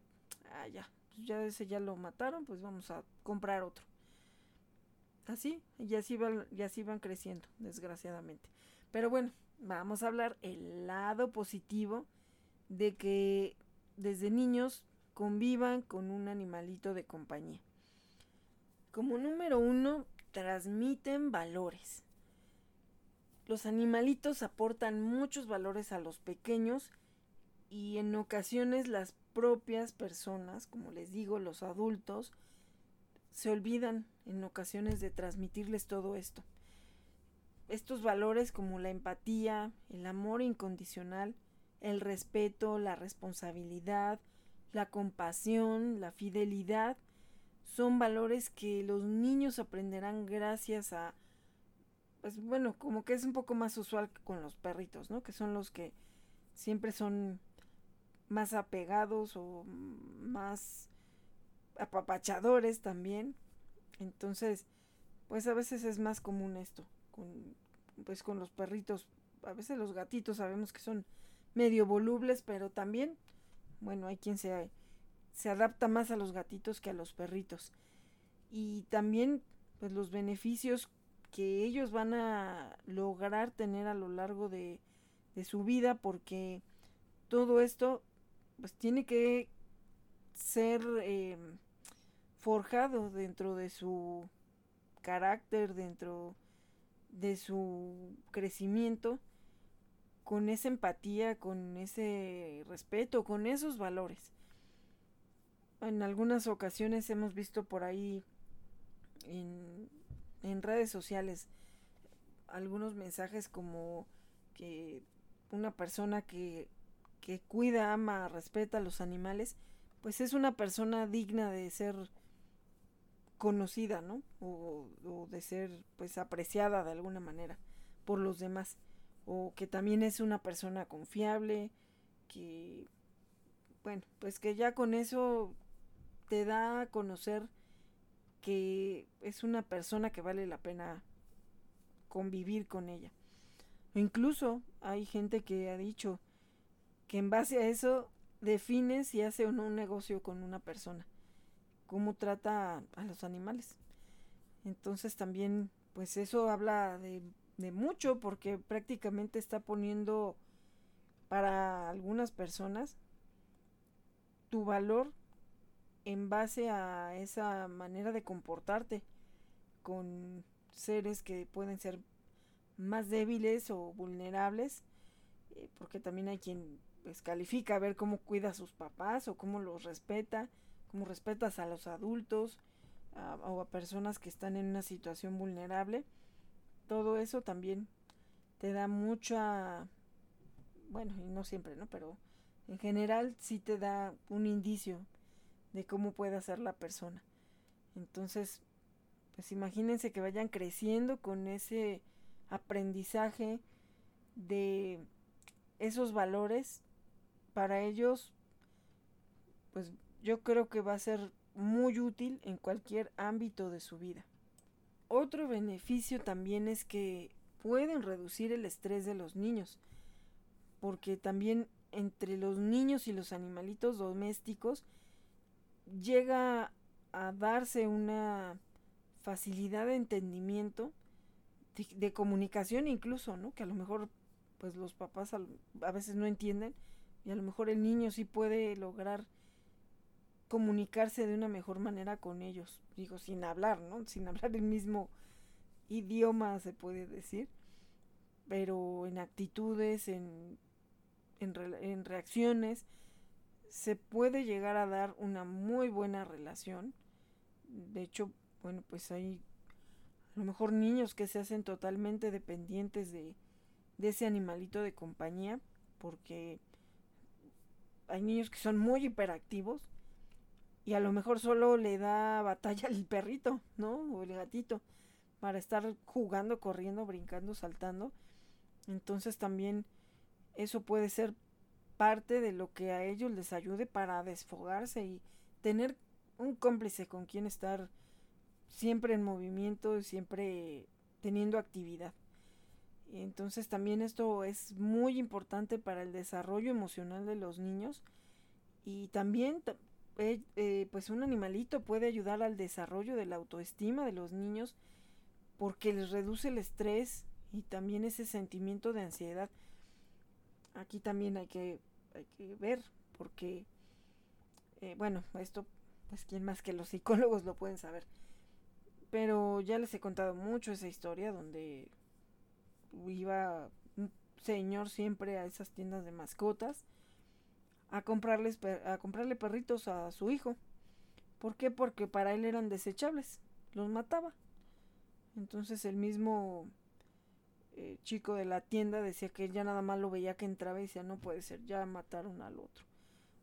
ah ya ya ese ya lo mataron pues vamos a comprar otro así y así van así van creciendo desgraciadamente pero bueno vamos a hablar el lado positivo de que desde niños convivan con un animalito de compañía. Como número uno, transmiten valores. Los animalitos aportan muchos valores a los pequeños y en ocasiones las propias personas, como les digo, los adultos, se olvidan en ocasiones de transmitirles todo esto. Estos valores como la empatía, el amor incondicional, el respeto, la responsabilidad, la compasión, la fidelidad, son valores que los niños aprenderán gracias a, pues bueno, como que es un poco más usual con los perritos, ¿no? Que son los que siempre son más apegados o más apapachadores también. Entonces, pues a veces es más común esto, con, pues con los perritos, a veces los gatitos sabemos que son medio volubles, pero también, bueno, hay quien se, se adapta más a los gatitos que a los perritos. Y también, pues los beneficios que ellos van a lograr tener a lo largo de, de su vida, porque todo esto, pues tiene que ser eh, forjado dentro de su carácter, dentro de su crecimiento con esa empatía, con ese respeto, con esos valores. En algunas ocasiones hemos visto por ahí en, redes sociales algunos mensajes como que una persona que, que cuida, ama, respeta a los animales, pues es una persona digna de ser conocida, ¿no? O, de ser pues apreciada de alguna manera por los demás o que también es una persona confiable, que, bueno, pues que ya con eso te da a conocer que es una persona que vale la pena convivir con ella. incluso hay gente que ha dicho que en base a eso define si hace o no un negocio con una persona, cómo trata a los animales. Entonces también, pues eso habla de mucho porque prácticamente está poniendo para algunas personas tu valor en base a esa manera de comportarte con seres que pueden ser más débiles o vulnerables eh, porque también hay quien pues califica a ver cómo cuida a sus papás o cómo los respeta cómo respetas a los adultos o a personas que están en una situación vulnerable todo eso también te da mucha, bueno, y no siempre, ¿no? Pero en general sí te da un indicio de cómo puede ser la persona. Entonces, pues imagínense que vayan creciendo con ese aprendizaje de esos valores para ellos pues yo creo que va a ser muy útil en cualquier ámbito de su vida. Otro beneficio también es que pueden reducir el estrés de los niños, porque también entre los niños y los animalitos domésticos llega a darse una facilidad de entendimiento, de, comunicación incluso, ¿no? Que a lo mejor pues los papás a, veces no entienden y a lo mejor el niño sí puede lograr comunicarse de una mejor manera con ellos. Digo, sin hablar, ¿no? Sin hablar el mismo idioma, se puede decir. Pero en actitudes, en, en, reacciones, se puede llegar a dar una muy buena relación. De hecho, bueno, pues hay a lo mejor niños que se hacen totalmente dependientes de, de ese animalito de compañía, porque hay niños que son muy hiperactivos y a lo mejor solo le da batalla al perrito, ¿no? O el gatito, para estar jugando, corriendo, brincando, saltando. Entonces también eso puede ser parte de lo que a ellos les ayude para desfogarse y tener un cómplice con quien estar siempre en movimiento siempre teniendo actividad. Entonces también esto es muy importante para el desarrollo emocional de los niños y también eh, eh, pues un animalito puede ayudar al desarrollo de la autoestima de los niños porque les reduce el estrés y también ese sentimiento de ansiedad. Aquí también hay que, hay que ver porque, eh, bueno, esto pues quién más que los psicólogos lo pueden saber. Pero ya les he contado mucho esa historia donde iba un señor siempre a esas tiendas de mascotas a comprarles a comprarle perritos a su hijo. ¿Por qué? Porque para él eran desechables, los mataba. Entonces el mismo eh, chico de la tienda decía que ya nada más lo veía que entraba y decía, no puede ser, ya mataron al otro.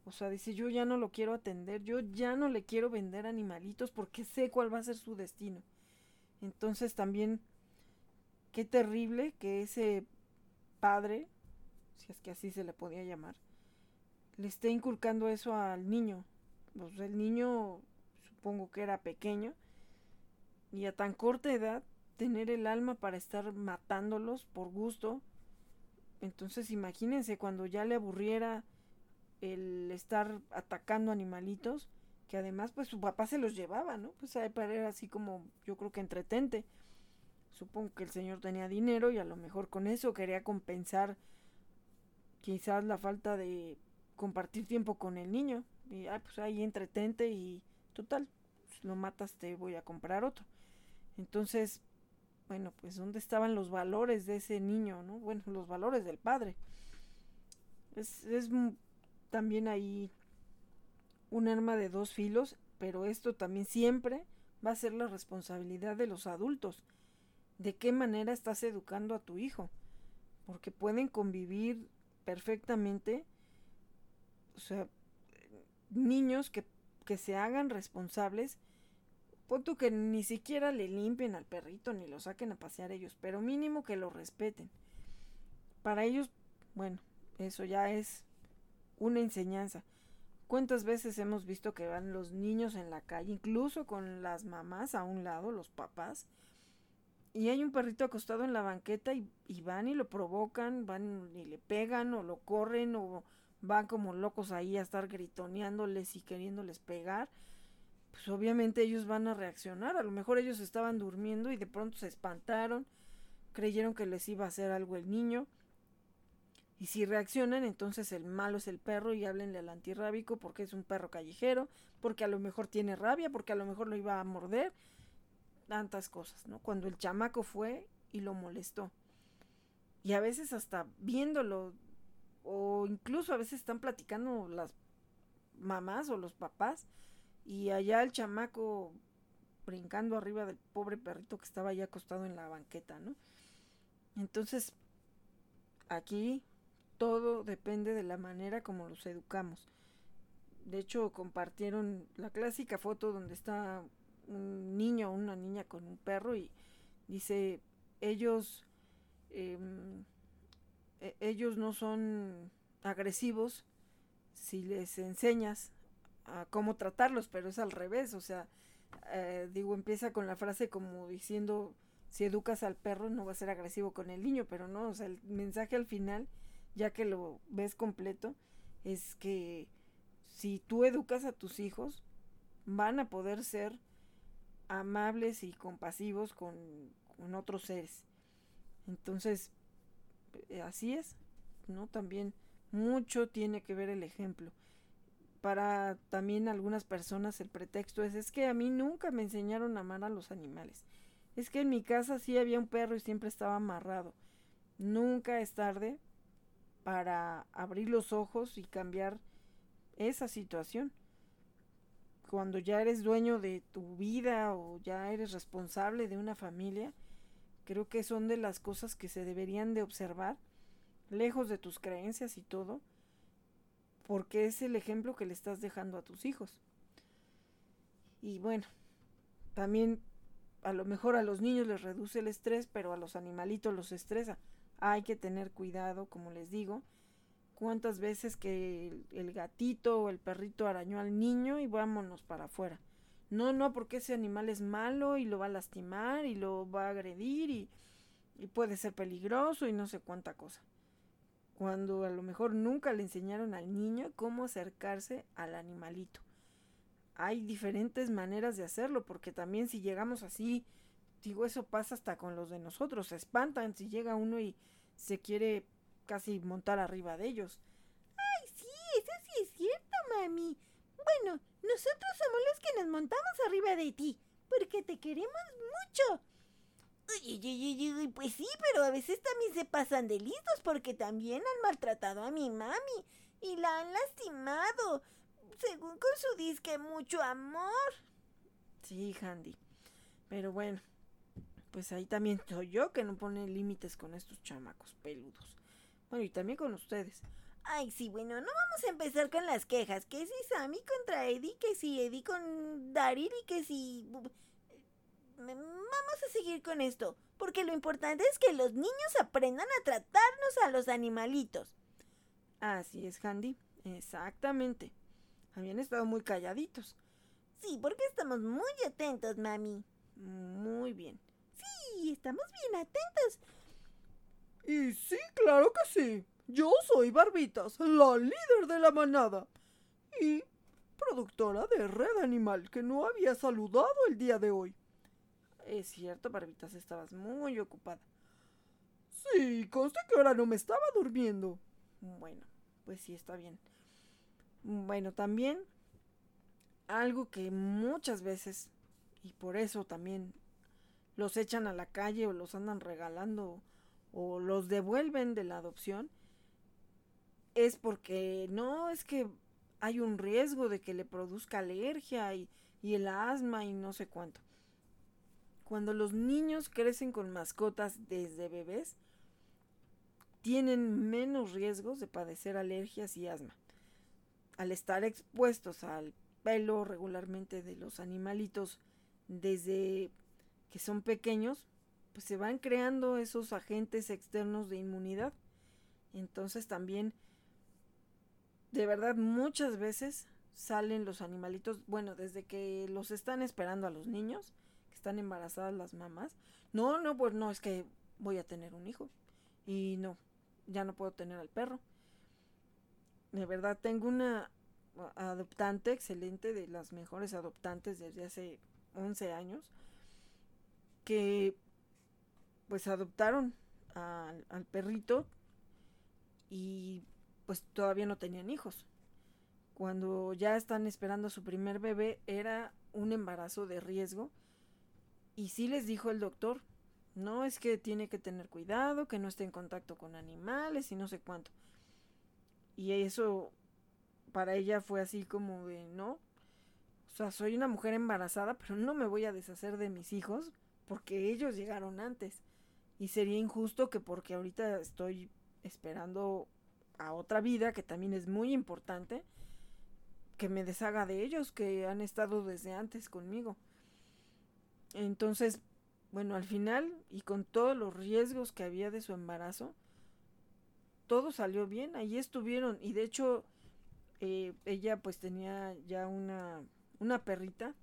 O sea, dice, yo ya no lo quiero atender, yo ya no le quiero vender animalitos porque sé cuál va a ser su destino. Entonces también, qué terrible que ese padre, si es que así se le podía llamar, le esté inculcando eso al niño. Pues el niño supongo que era pequeño y a tan corta edad tener el alma para estar matándolos por gusto. Entonces imagínense cuando ya le aburriera el estar atacando animalitos, que además pues su papá se los llevaba, ¿no? Pues a era así como yo creo que entretente. Supongo que el señor tenía dinero y a lo mejor con eso quería compensar quizás la falta de compartir tiempo con el niño. Y ah, pues ahí entretente y total, pues, lo matas, te voy a comprar otro. Entonces, bueno, pues ¿dónde estaban los valores de ese niño, no? Bueno, los valores del padre. Es, es también ahí un arma de dos filos, pero esto también siempre va a ser la responsabilidad de los adultos. ¿De qué manera estás educando a tu hijo? Porque pueden convivir perfectamente o sea, niños que, que se hagan responsables, punto que ni siquiera le limpien al perrito ni lo saquen a pasear ellos, pero mínimo que lo respeten. Para ellos, bueno, eso ya es una enseñanza. ¿Cuántas veces hemos visto que van los niños en la calle, incluso con las mamás a un lado, los papás, y hay un perrito acostado en la banqueta y, y van y lo provocan, van y le pegan o lo corren o van como locos ahí a estar gritoneándoles y queriéndoles pegar, pues obviamente ellos van a reaccionar. A lo mejor ellos estaban durmiendo y de pronto se espantaron, creyeron que les iba a hacer algo el niño. Y si reaccionan, entonces el malo es el perro y háblenle al antirrábico porque es un perro callejero, porque a lo mejor tiene rabia, porque a lo mejor lo iba a morder. Tantas cosas, ¿no? Cuando el chamaco fue y lo molestó. Y a veces hasta viéndolo o incluso a veces están platicando las mamás o los papás y allá el chamaco brincando arriba del pobre perrito que estaba allá acostado en la banqueta, ¿no? Entonces, aquí todo depende de la manera como los educamos. De hecho, compartieron la clásica foto donde está un niño o una niña con un perro y dice, ellos em, e, ellos no son agresivos si les enseñas a cómo tratarlos, pero es al revés, o sea, eh, digo, empieza con la frase como diciendo, si educas al perro no va a ser agresivo con el niño, pero no, o sea, el mensaje al final, ya que lo ves completo, es que si tú educas a tus hijos, van a poder ser amables y compasivos con, otros seres. Entonces, así es, ¿no? También mucho tiene que ver el ejemplo. Para también algunas personas el pretexto es, es que a mí nunca me enseñaron a amar a los animales. Es que en mi casa sí había un perro y siempre estaba amarrado. Nunca es tarde para abrir los ojos y cambiar esa situación. Cuando ya eres dueño de tu vida o ya eres responsable de una familia, creo que son de las cosas que se deberían de observar, lejos de tus creencias y todo, porque es el ejemplo que le estás dejando a tus hijos. Y bueno, también a lo mejor a los niños les reduce el estrés, pero a los animalitos los estresa. Hay que tener cuidado, como les digo. Cuántas veces que el, gatito o el perrito arañó al niño y vámonos para afuera. No, no, porque ese animal es malo y lo va a lastimar y lo va a agredir y, puede ser peligroso y no sé cuánta cosa. Cuando a lo mejor nunca le enseñaron al niño cómo acercarse al animalito hay diferentes maneras de hacerlo, porque también si llegamos así, digo, eso pasa hasta con los de nosotros, se espantan si llega uno y se quiere casi montar arriba de ellos. Ay, sí, eso sí es cierto, mami. Bueno, nosotros somos los que nos montamos arriba de ti, porque te queremos mucho. Uy, uy, uy, pues sí, pero a veces también se pasan de listos porque también han maltratado a mi mami y la han lastimado según con su disque mucho amor. Sí, Handy. Pero bueno, pues ahí también soy yo que no pone límites con estos chamacos peludos. Bueno, y también con ustedes. Ay, sí, bueno, no vamos a empezar con las quejas. Que si Sammy contra Eddie, que si Eddie con Daryl y que si... Vamos a seguir con esto, porque lo importante es que los niños aprendan a tratarnos a los animalitos. Así es, Handy, exactamente. Habían estado muy calladitos. Sí, porque estamos muy atentos, mami. Muy bien. Sí, estamos bien atentos. Y sí, claro que sí. Yo soy Barbitas, la líder de la manada. Y productora de Red Animal, que no había saludado el día de hoy. Es cierto, Barbitas, estabas muy ocupada. Sí, conste que ahora no me estaba durmiendo. Bueno, pues sí, está bien. Bueno, también algo que muchas veces, y por eso también los echan a la calle o los andan regalando o los devuelven de la adopción, es porque no es que hay un riesgo de que le produzca alergia y, y el asma y no sé cuánto. Cuando los niños crecen con mascotas desde bebés, tienen menos riesgos de padecer alergias y asma al estar expuestos al pelo regularmente de los animalitos desde que son pequeños, pues se van creando esos agentes externos de inmunidad. Entonces también, de verdad, muchas veces salen los animalitos, bueno, desde que los están esperando a los niños, que están embarazadas las mamás. No, no, pues no, es que voy a tener un hijo. Y no, ya no puedo tener al perro de verdad tengo una adoptante excelente, de las mejores adoptantes desde hace 11 años, que pues adoptaron al, al perrito y pues todavía no tenían hijos. Cuando ya están esperando a su primer bebé era un embarazo de riesgo y sí les dijo el doctor, no es que tiene que tener cuidado, que no esté en contacto con animales y no sé cuánto. Y eso para ella fue así como de, no, o sea, soy una mujer embarazada, pero no me voy a deshacer de mis hijos porque ellos llegaron antes. Y sería injusto que porque ahorita estoy esperando a otra vida, que también es muy importante, que me deshaga de ellos, que han estado desde antes conmigo. Entonces, bueno, al final, y con todos los riesgos que había de su embarazo, todo salió bien, ahí estuvieron. Y de hecho eh, ella pues tenía ya una, una perrita,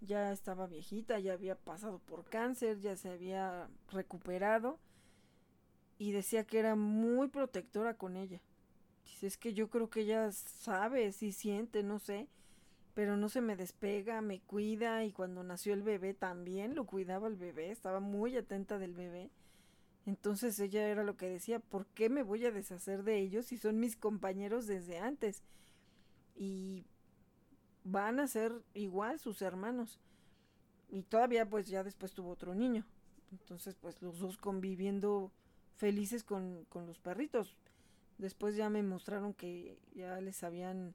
ya estaba viejita, ya había pasado por cáncer, ya se había recuperado y decía que era muy protectora con ella. Dice, es que yo creo que ella sabe, sí siente, no sé, pero no se me despega, me cuida y cuando nació el bebé también lo cuidaba el bebé, estaba muy atenta del bebé entonces ella era lo que decía, ¿por qué me voy a deshacer de ellos si son mis compañeros desde antes? Y van a ser igual sus hermanos. Y todavía pues ya después tuvo otro niño. Entonces pues los dos conviviendo felices con, con los perritos. después ya me mostraron que ya les habían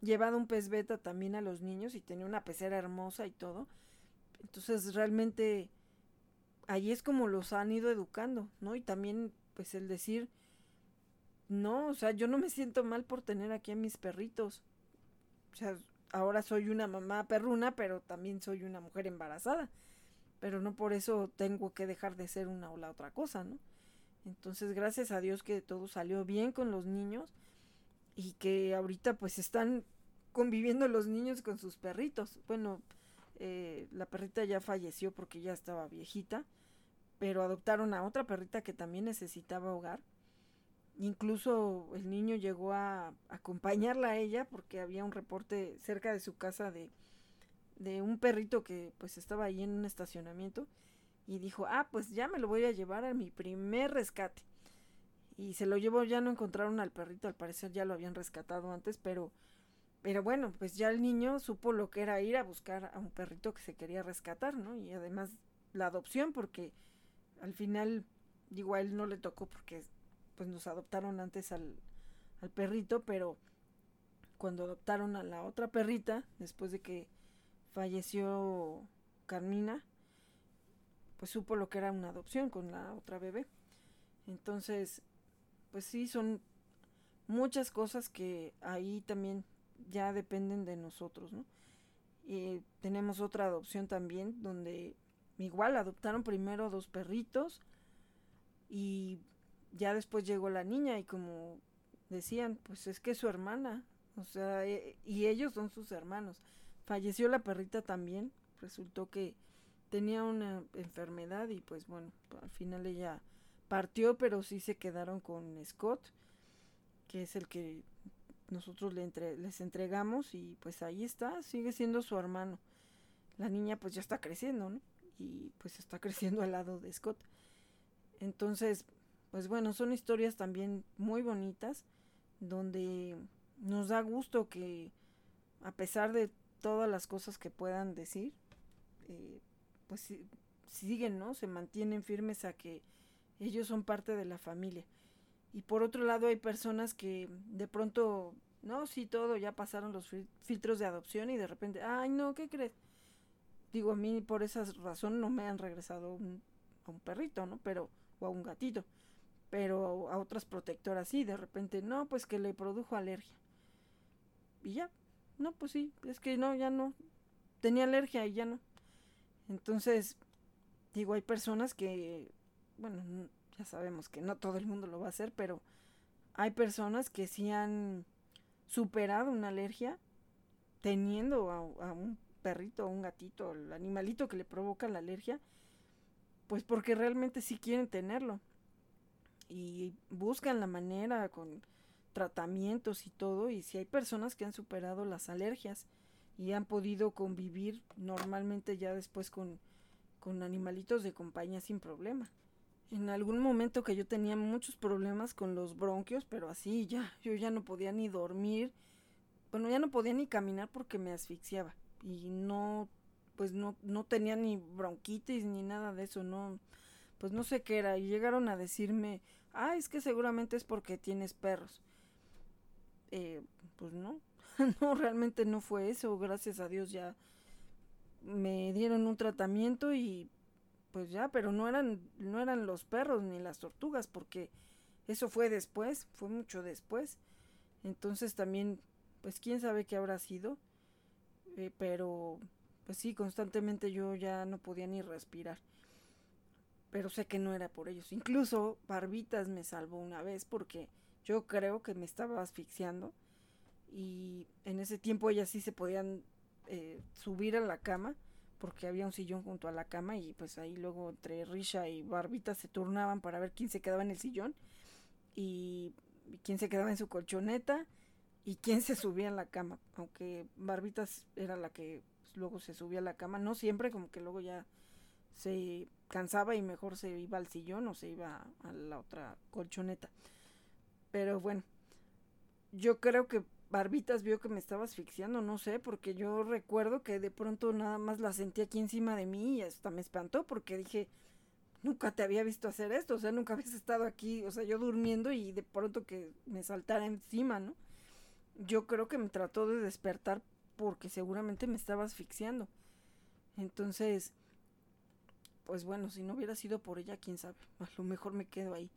llevado un pez beta también a los niños y tenía una pecera hermosa y todo. Entonces realmente ahí es como los han ido educando, ¿no? Y también pues el decir, no, o sea, yo no me siento mal por tener aquí a mis perritos. O sea, ahora soy una mamá perruna, pero también soy una mujer embarazada. Pero no por eso tengo que dejar de ser una o la otra cosa, ¿no? Entonces, gracias a Dios que todo salió bien con los niños y que ahorita pues están conviviendo los niños con sus perritos. Bueno, eh, la perrita ya falleció porque ya estaba viejita, pero adoptaron a otra perrita que también necesitaba hogar. Incluso el niño llegó a acompañarla a ella porque había un reporte cerca de su casa de, de un perrito que pues estaba ahí en un estacionamiento y dijo, ah, pues ya me lo voy a llevar a mi primer rescate. Y se lo llevó, ya no encontraron al perrito, al parecer ya lo habían rescatado antes, pero pero bueno, pues ya el niño supo lo que era ir a buscar a un perrito que se quería rescatar, ¿no? Y además la adopción, porque al final, digo, a él no le tocó porque pues nos adoptaron antes al, al perrito, pero cuando adoptaron a la otra perrita, después de que falleció Carmina, pues supo lo que era una adopción con la otra bebé. Entonces, pues sí, son muchas cosas que ahí también ya dependen de nosotros, ¿no? Y tenemos otra adopción también donde igual adoptaron primero dos perritos y ya después llegó la niña y como decían, pues es que es su hermana, o sea, e, y ellos son sus hermanos. Falleció la perrita también, resultó que tenía una enfermedad y pues bueno, al final ella partió, pero sí se quedaron con Scott, que es el que nosotros le les entregamos y pues ahí está, sigue siendo su hermano. La niña pues ya está creciendo, ¿no? Y pues está creciendo al lado de Scott. Entonces, pues bueno, son historias también muy bonitas donde nos da gusto que a pesar de todas las cosas que puedan decir, eh, pues siguen, ¿no? Se mantienen firmes a que ellos son parte de la familia. Y por otro lado hay personas que de pronto, no, sí, todo, ya pasaron los filtros de adopción y de repente, ay, no, ¿qué crees? Digo, a mí por esa razón no me han regresado a un perrito, ¿no? Pero, o a un gatito. Pero a otras protectoras sí, de repente, no, pues que le produjo alergia. Y ya, no, pues sí, es que no, ya no. Tenía alergia y ya no. Entonces, digo, hay personas que, bueno, ya sabemos que no todo el mundo lo va a hacer, pero hay personas que sí han superado una alergia teniendo a, un perrito, a un gatito, el animalito que le provoca la alergia, pues porque realmente sí quieren tenerlo. Y buscan la manera con tratamientos y todo, y si hay personas que han superado las alergias y han podido convivir normalmente ya después con, con animalitos de compañía sin problema en algún momento que yo tenía muchos problemas con los bronquios, pero así ya, yo ya no podía ni dormir, bueno, ya no podía ni caminar porque me asfixiaba y no, pues no, no tenía ni bronquitis ni nada de eso, no, pues no sé qué era y llegaron a decirme, ah, es que seguramente es porque tienes perros. Eh, pues no, no, realmente no fue eso, gracias a Dios ya me dieron un tratamiento y pues ya, pero no eran, no eran los perros ni las tortugas, porque eso fue después, fue mucho después. Entonces también, pues quién sabe qué habrá sido. Eh, pero, pues sí, constantemente yo ya no podía ni respirar. Pero sé que no era por ellos. Incluso Barbitas me salvó una vez porque yo creo que me estaba asfixiando. Y en ese tiempo ellas sí se podían eh, subir a la cama porque había un sillón junto a la cama y pues ahí luego entre Risha y Barbita se turnaban para ver quién se quedaba en el sillón y quién se quedaba en su colchoneta y quién se subía en la cama, aunque Barbitas era la que pues, luego se subía a la cama, no siempre, como que luego ya se cansaba y mejor se iba al sillón o se iba a la otra colchoneta. Pero bueno, yo creo que Barbitas vio que me estaba asfixiando, no sé, porque yo recuerdo que de pronto nada más la sentí aquí encima de mí y hasta me espantó porque dije, nunca te había visto hacer esto, o sea, nunca habías estado aquí, o sea, yo durmiendo y de pronto que me saltara encima, ¿no? Yo creo que me trató de despertar porque seguramente me estaba asfixiando. Entonces, pues bueno, si no hubiera sido por ella, quién sabe, a lo mejor me quedo ahí.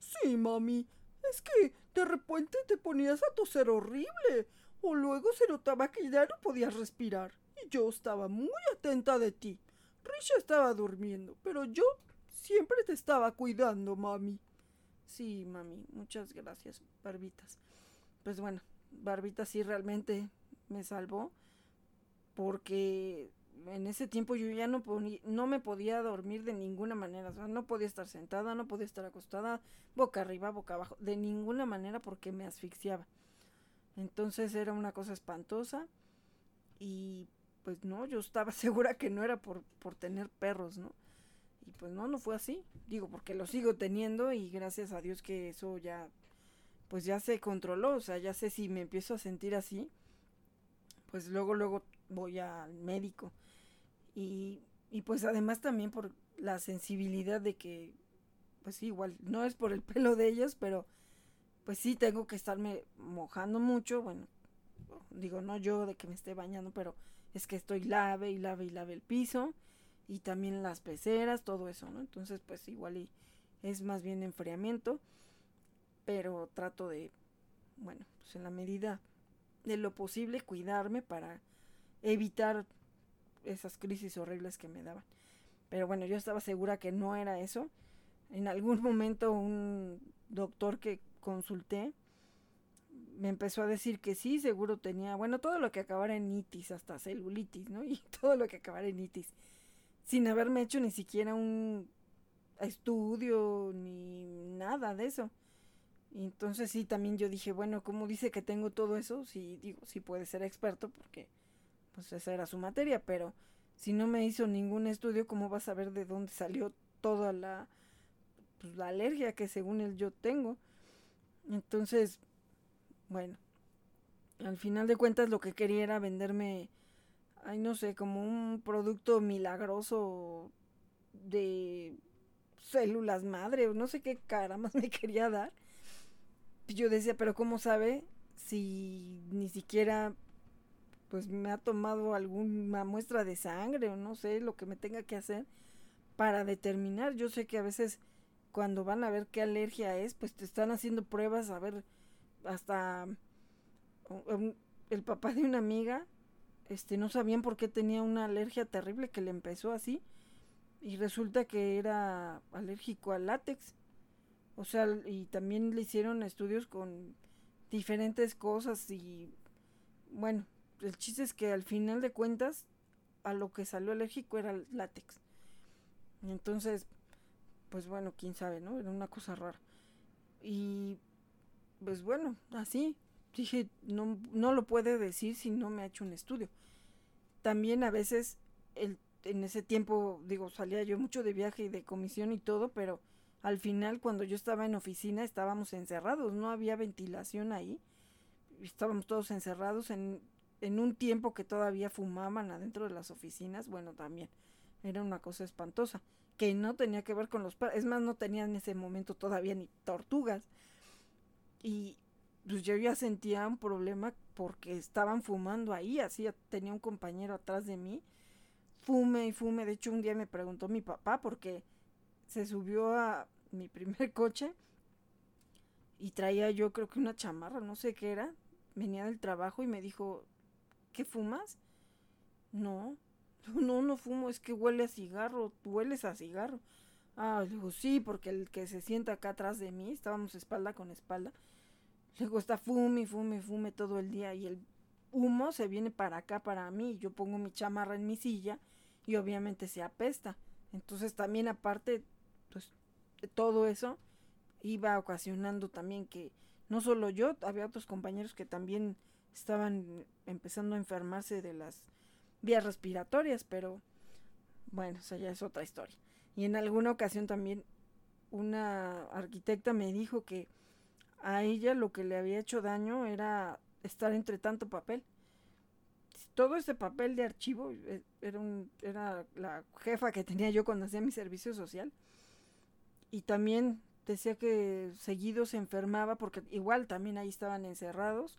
Sí, mami, es que de repente te ponías a toser horrible, o luego se notaba que ya no podías respirar, y yo estaba muy atenta de ti. Risha estaba durmiendo, pero yo siempre te estaba cuidando, mami. Sí, mami, muchas gracias, Barbitas. Pues bueno, Barbitas sí realmente me salvó, porque en ese tiempo yo ya no, no me podía dormir de ninguna manera. O sea, no podía estar sentada, no podía estar acostada, boca arriba, boca abajo, de ninguna manera porque me asfixiaba. Entonces era una cosa espantosa y pues no, yo estaba segura que no era por, por tener perros, ¿no? Y pues no, no fue así. Digo, porque lo sigo teniendo y gracias a Dios que eso ya, pues ya se controló. O sea, ya sé si me empiezo a sentir así, pues luego, luego voy al médico. Y, y pues además también por la sensibilidad de que, pues igual, no es por el pelo de ellos, pero pues sí tengo que estarme mojando mucho, bueno, digo, no yo de que me esté bañando, pero es que estoy lave y lave y lave el piso y también las peceras, todo eso, ¿no? Entonces, pues igual y es más bien enfriamiento, pero trato de, bueno, pues en la medida de lo posible cuidarme para evitar esas crisis horribles que me daban. Pero bueno, yo estaba segura que no era eso. En algún momento un doctor que consulté me empezó a decir que sí, seguro tenía, bueno, todo lo que acabara en itis, hasta celulitis, ¿no? Y todo lo que acabara en itis, sin haberme hecho ni siquiera un estudio ni nada de eso. Y entonces sí, también yo dije, bueno, como dice que tengo todo eso, sí, digo, sí puede ser experto porque pues esa era su materia, pero si no me hizo ningún estudio, ¿cómo vas a ver de dónde salió toda la, pues, la alergia que según él yo tengo? Entonces, bueno, al final de cuentas lo que quería era venderme, ay no sé, como un producto milagroso de células madre, o no sé qué cara más me quería dar. Yo decía, pero ¿cómo sabe si ni siquiera pues me ha tomado alguna muestra de sangre o no sé lo que me tenga que hacer para determinar. Yo sé que a veces cuando van a ver qué alergia es, pues te están haciendo pruebas a ver hasta el papá de una amiga este no sabían por qué tenía una alergia terrible que le empezó así y resulta que era alérgico al látex. O sea, y también le hicieron estudios con diferentes cosas y bueno, el chiste es que al final de cuentas a lo que salió alérgico era el látex. Entonces, pues bueno, quién sabe, ¿no? Era una cosa rara. Y pues bueno, así dije, no, no lo puede decir si no me ha hecho un estudio. También a veces, el, en ese tiempo, digo, salía yo mucho de viaje y de comisión y todo, pero al final cuando yo estaba en oficina estábamos encerrados, no había ventilación ahí. Estábamos todos encerrados en en un tiempo que todavía fumaban adentro de las oficinas, bueno, también era una cosa espantosa, que no tenía que ver con los es más, no tenía en ese momento todavía ni tortugas. Y pues yo ya sentía un problema porque estaban fumando ahí, así tenía un compañero atrás de mí, fume y fume, de hecho un día me preguntó mi papá porque se subió a mi primer coche y traía yo creo que una chamarra, no sé qué era, venía del trabajo y me dijo, ¿qué fumas? No, no, no fumo, es que huele a cigarro, hueles a cigarro. Ah, digo, sí, porque el que se sienta acá atrás de mí, estábamos espalda con espalda, luego está fume, fume, fume todo el día y el humo se viene para acá, para mí, yo pongo mi chamarra en mi silla y obviamente se apesta. Entonces también aparte, pues todo eso iba ocasionando también que no solo yo, había otros compañeros que también estaban empezando a enfermarse de las vías respiratorias, pero bueno, esa ya es otra historia. Y en alguna ocasión también una arquitecta me dijo que a ella lo que le había hecho daño era estar entre tanto papel. Todo ese papel de archivo eh, era, un, era la jefa que tenía yo cuando hacía mi servicio social. y también decía que seguido se enfermaba porque igual también ahí estaban encerrados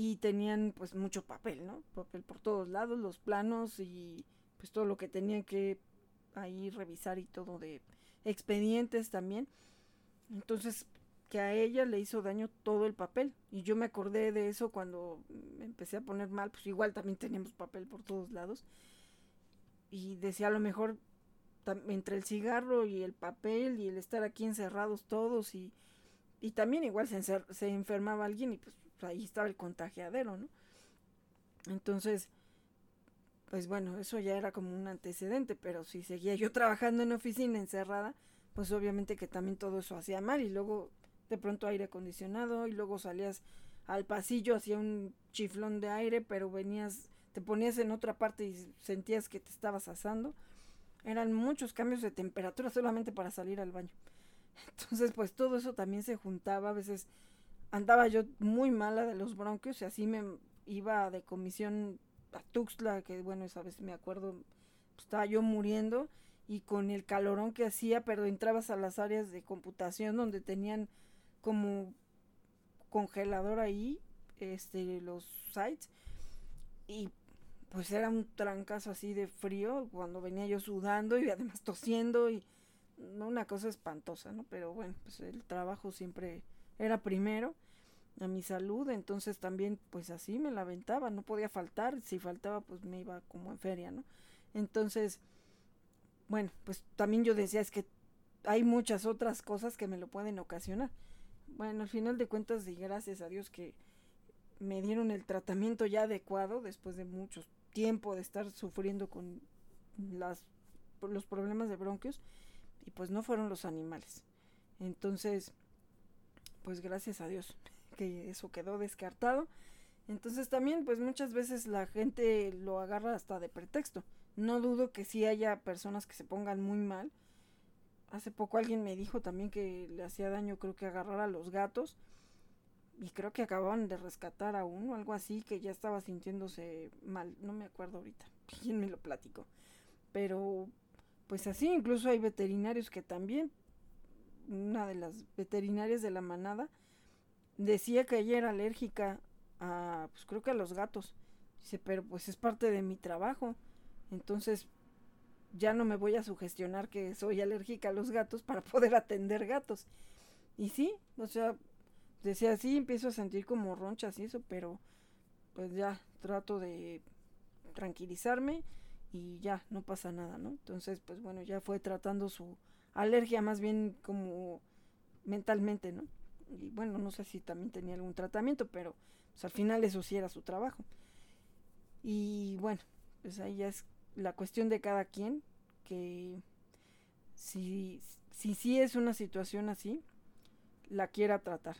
y tenían pues mucho papel, ¿no? Papel por todos lados, los planos y pues todo lo que tenían que ahí revisar y todo de expedientes también. Entonces, que a ella le hizo daño todo el papel. Y yo me acordé de eso cuando me empecé a poner mal, pues igual también teníamos papel por todos lados. Y decía a lo mejor entre el cigarro y el papel y el estar aquí encerrados todos y, y también igual se, se enfermaba alguien y pues ahí estaba el contagiadero, ¿no? Entonces, pues bueno, eso ya era como un antecedente, pero si seguía yo trabajando en oficina encerrada, pues obviamente que también todo eso hacía mal y luego de pronto aire acondicionado y luego salías al pasillo, hacía un chiflón de aire, pero venías, te ponías en otra parte y sentías que te estabas asando. Eran muchos cambios de temperatura solamente para salir al baño. Entonces, pues todo eso también se juntaba. A veces andaba yo muy mala de los bronquios y así me iba de comisión a Tuxtla, que bueno, esa vez me acuerdo, pues, estaba yo muriendo y con el calorón que hacía, pero entrabas a las áreas de computación donde tenían como congelador ahí, este, los sites, y pues era un trancazo así de frío cuando venía yo sudando y además tosiendo y una cosa espantosa, ¿no? Pero bueno, pues el trabajo siempre era primero a mi salud, entonces también pues así me la aventaba, no podía faltar, si faltaba pues me iba como en feria, ¿no? Entonces, bueno, pues también yo decía es que hay muchas otras cosas que me lo pueden ocasionar. Bueno, al final de cuentas, y gracias a Dios que me dieron el tratamiento ya adecuado después de mucho tiempo de estar sufriendo con las, los problemas de bronquios y pues no fueron los animales. Entonces, pues gracias a Dios que eso quedó descartado. Entonces también pues muchas veces la gente lo agarra hasta de pretexto. No dudo que sí haya personas que se pongan muy mal. Hace poco alguien me dijo también que le hacía daño creo que agarrar a los gatos. Y creo que acababan de rescatar a uno, algo así, que ya estaba sintiéndose mal. No me acuerdo ahorita. ¿Quién me lo platicó? Pero pues así, incluso hay veterinarios que también, una de las veterinarias de la manada, decía que ella era alérgica a, pues creo que a los gatos. Dice, pero pues es parte de mi trabajo. Entonces ya no me voy a sugestionar que soy alérgica a los gatos para poder atender gatos. Y sí, o sea, decía así, empiezo a sentir como ronchas y eso, pero pues ya trato de tranquilizarme y ya no pasa nada, ¿no? Entonces, pues bueno, ya fue tratando su alergia más bien como mentalmente, ¿no? y bueno, no sé si también tenía algún tratamiento, pero pues, al final eso sí era su trabajo. Y bueno, pues ahí ya es la cuestión de cada quien, que si si sí es una situación así, la quiera tratar.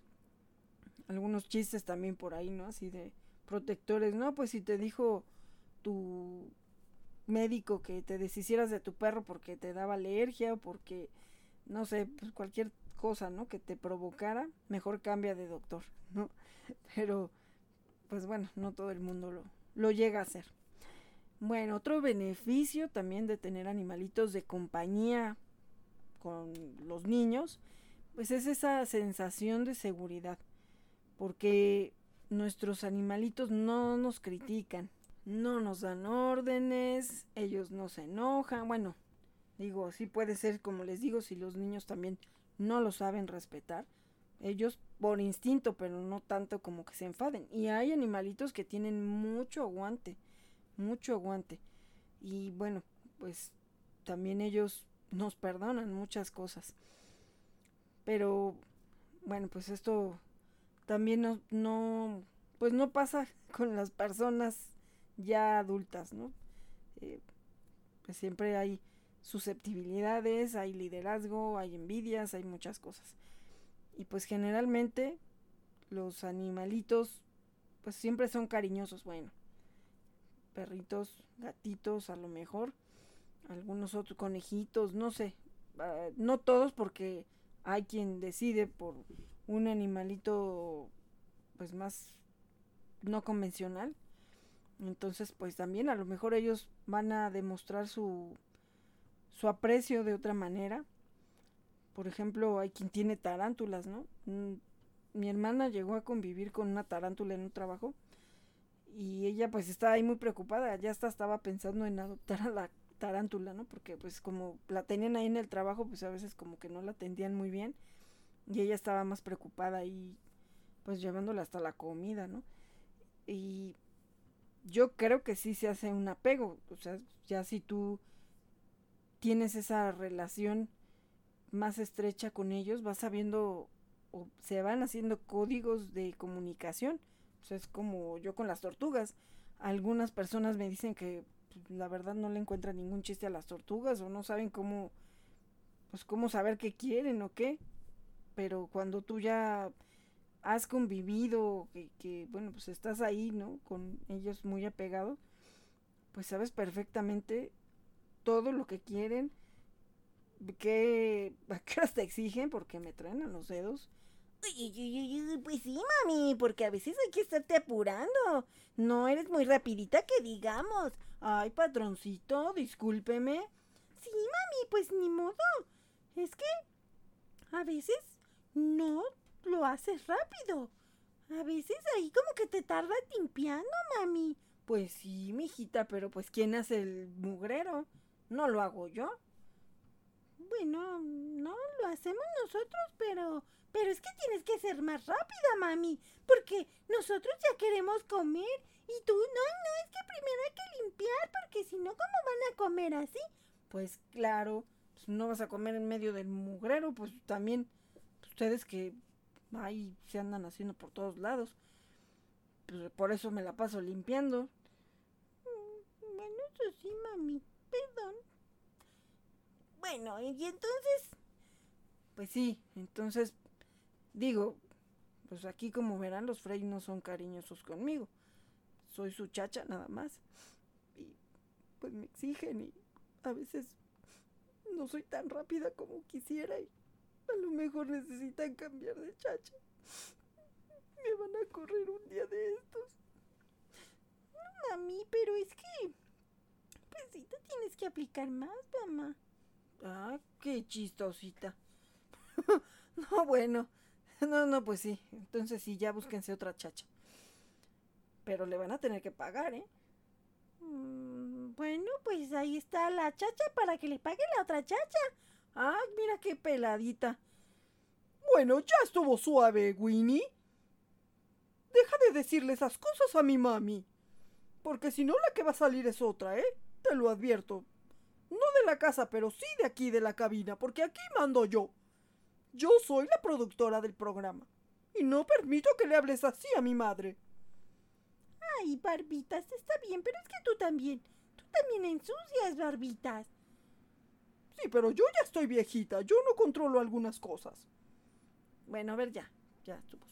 Algunos chistes también por ahí, ¿no? Así de protectores, no, pues si te dijo tu médico que te deshicieras de tu perro porque te daba alergia o porque, no sé, pues cualquier cosa, ¿no? Que te provocara, mejor cambia de doctor, ¿no? Pero, pues bueno, no todo el mundo lo, lo llega a hacer. Bueno, otro beneficio también de tener animalitos de compañía con los niños, pues es esa sensación de seguridad, porque nuestros animalitos no nos critican, no nos dan órdenes, ellos no se enojan, bueno, digo, sí puede ser como les digo, si los niños también no lo saben respetar. Ellos por instinto, pero no tanto como que se enfaden. Y hay animalitos que tienen mucho aguante, mucho aguante. Y bueno, pues también ellos nos perdonan muchas cosas. Pero bueno, pues esto también no, no pues no pasa con las personas ya adultas, ¿no? Eh, pues siempre hay susceptibilidades, hay liderazgo, hay envidias, hay muchas cosas. Y pues generalmente los animalitos pues siempre son cariñosos, bueno, perritos, gatitos a lo mejor, algunos otros conejitos, no sé, ah, no todos porque hay quien decide por un animalito pues más no convencional. Entonces, pues también a lo mejor ellos van a demostrar su su aprecio de otra manera, por ejemplo, hay quien tiene tarántulas, ¿no? Mm, mi hermana llegó a convivir con una tarántula en un trabajo y ella pues estaba ahí muy preocupada, ya hasta estaba pensando en adoptar a la tarántula, ¿no? Porque pues como la tenían ahí en el trabajo, pues a veces como que no la atendían muy bien y ella estaba más preocupada y pues llevándola hasta la comida, ¿no? Y yo creo que sí se hace un apego, o sea, ya si tú tienes esa relación más estrecha con ellos, vas sabiendo o se van haciendo códigos de comunicación. O sea, es como yo con las tortugas. Algunas personas me dicen que pues, la verdad no le encuentran ningún chiste a las tortugas o no saben cómo pues cómo saber qué quieren o qué. Pero cuando tú ya has convivido, que, que bueno, pues estás ahí, ¿no? Con ellos muy apegado, pues sabes perfectamente todo lo que quieren, qué, a qué horas te exigen, porque me traen a los dedos. Pues sí, mami, porque a veces hay que estarte apurando. No eres muy rapidita que digamos. Ay, patroncito, discúlpeme. Sí, mami, pues ni modo. Es que a veces no lo haces rápido. A veces ahí como que te tarda limpiando, mami. Pues sí, mijita, pero pues ¿quién hace el mugrero? No lo hago yo. Bueno, no lo hacemos nosotros, pero pero es que tienes que ser más rápida, mami, porque nosotros ya queremos comer y tú no, no, es que primero hay que limpiar porque si no, ¿cómo van a comer así? Pues claro, pues no vas a comer en medio del mugrero, pues también ustedes que ahí se andan haciendo por todos lados. Pues por eso me la paso limpiando. Mm, bueno, eso sí, mami. Perdón. Bueno, y entonces... Pues sí, entonces digo, pues aquí como verán los Frey no son cariñosos conmigo. Soy su chacha nada más. Y pues me exigen y a veces no soy tan rápida como quisiera a lo mejor necesitan cambiar de chacha. Me van a correr un día de estos. No, mami, pero es que... Pues sí, te tienes que aplicar más, mamá. Ah, qué chistosita. no, bueno. No, no, pues sí. Entonces sí, ya búsquense otra chacha. Pero le van a tener que pagar, ¿eh? Mm, bueno, pues ahí está la chacha para que le pague la otra chacha. Ah, mira qué peladita. Bueno, ya estuvo suave, Winnie. Deja de decirle esas cosas a mi mami. Porque si no, la que va a salir es otra, ¿eh? Te lo advierto. No de la casa, pero sí de aquí de la cabina, porque aquí mando yo. Yo soy la productora del programa. Y no permito que le hables así a mi madre. Ay, Barbitas, está bien, pero es que tú también. Tú también ensucias, Barbitas. Sí, pero yo ya estoy viejita. Yo no controlo algunas cosas. Bueno, a ver, ya. Ya estuvo.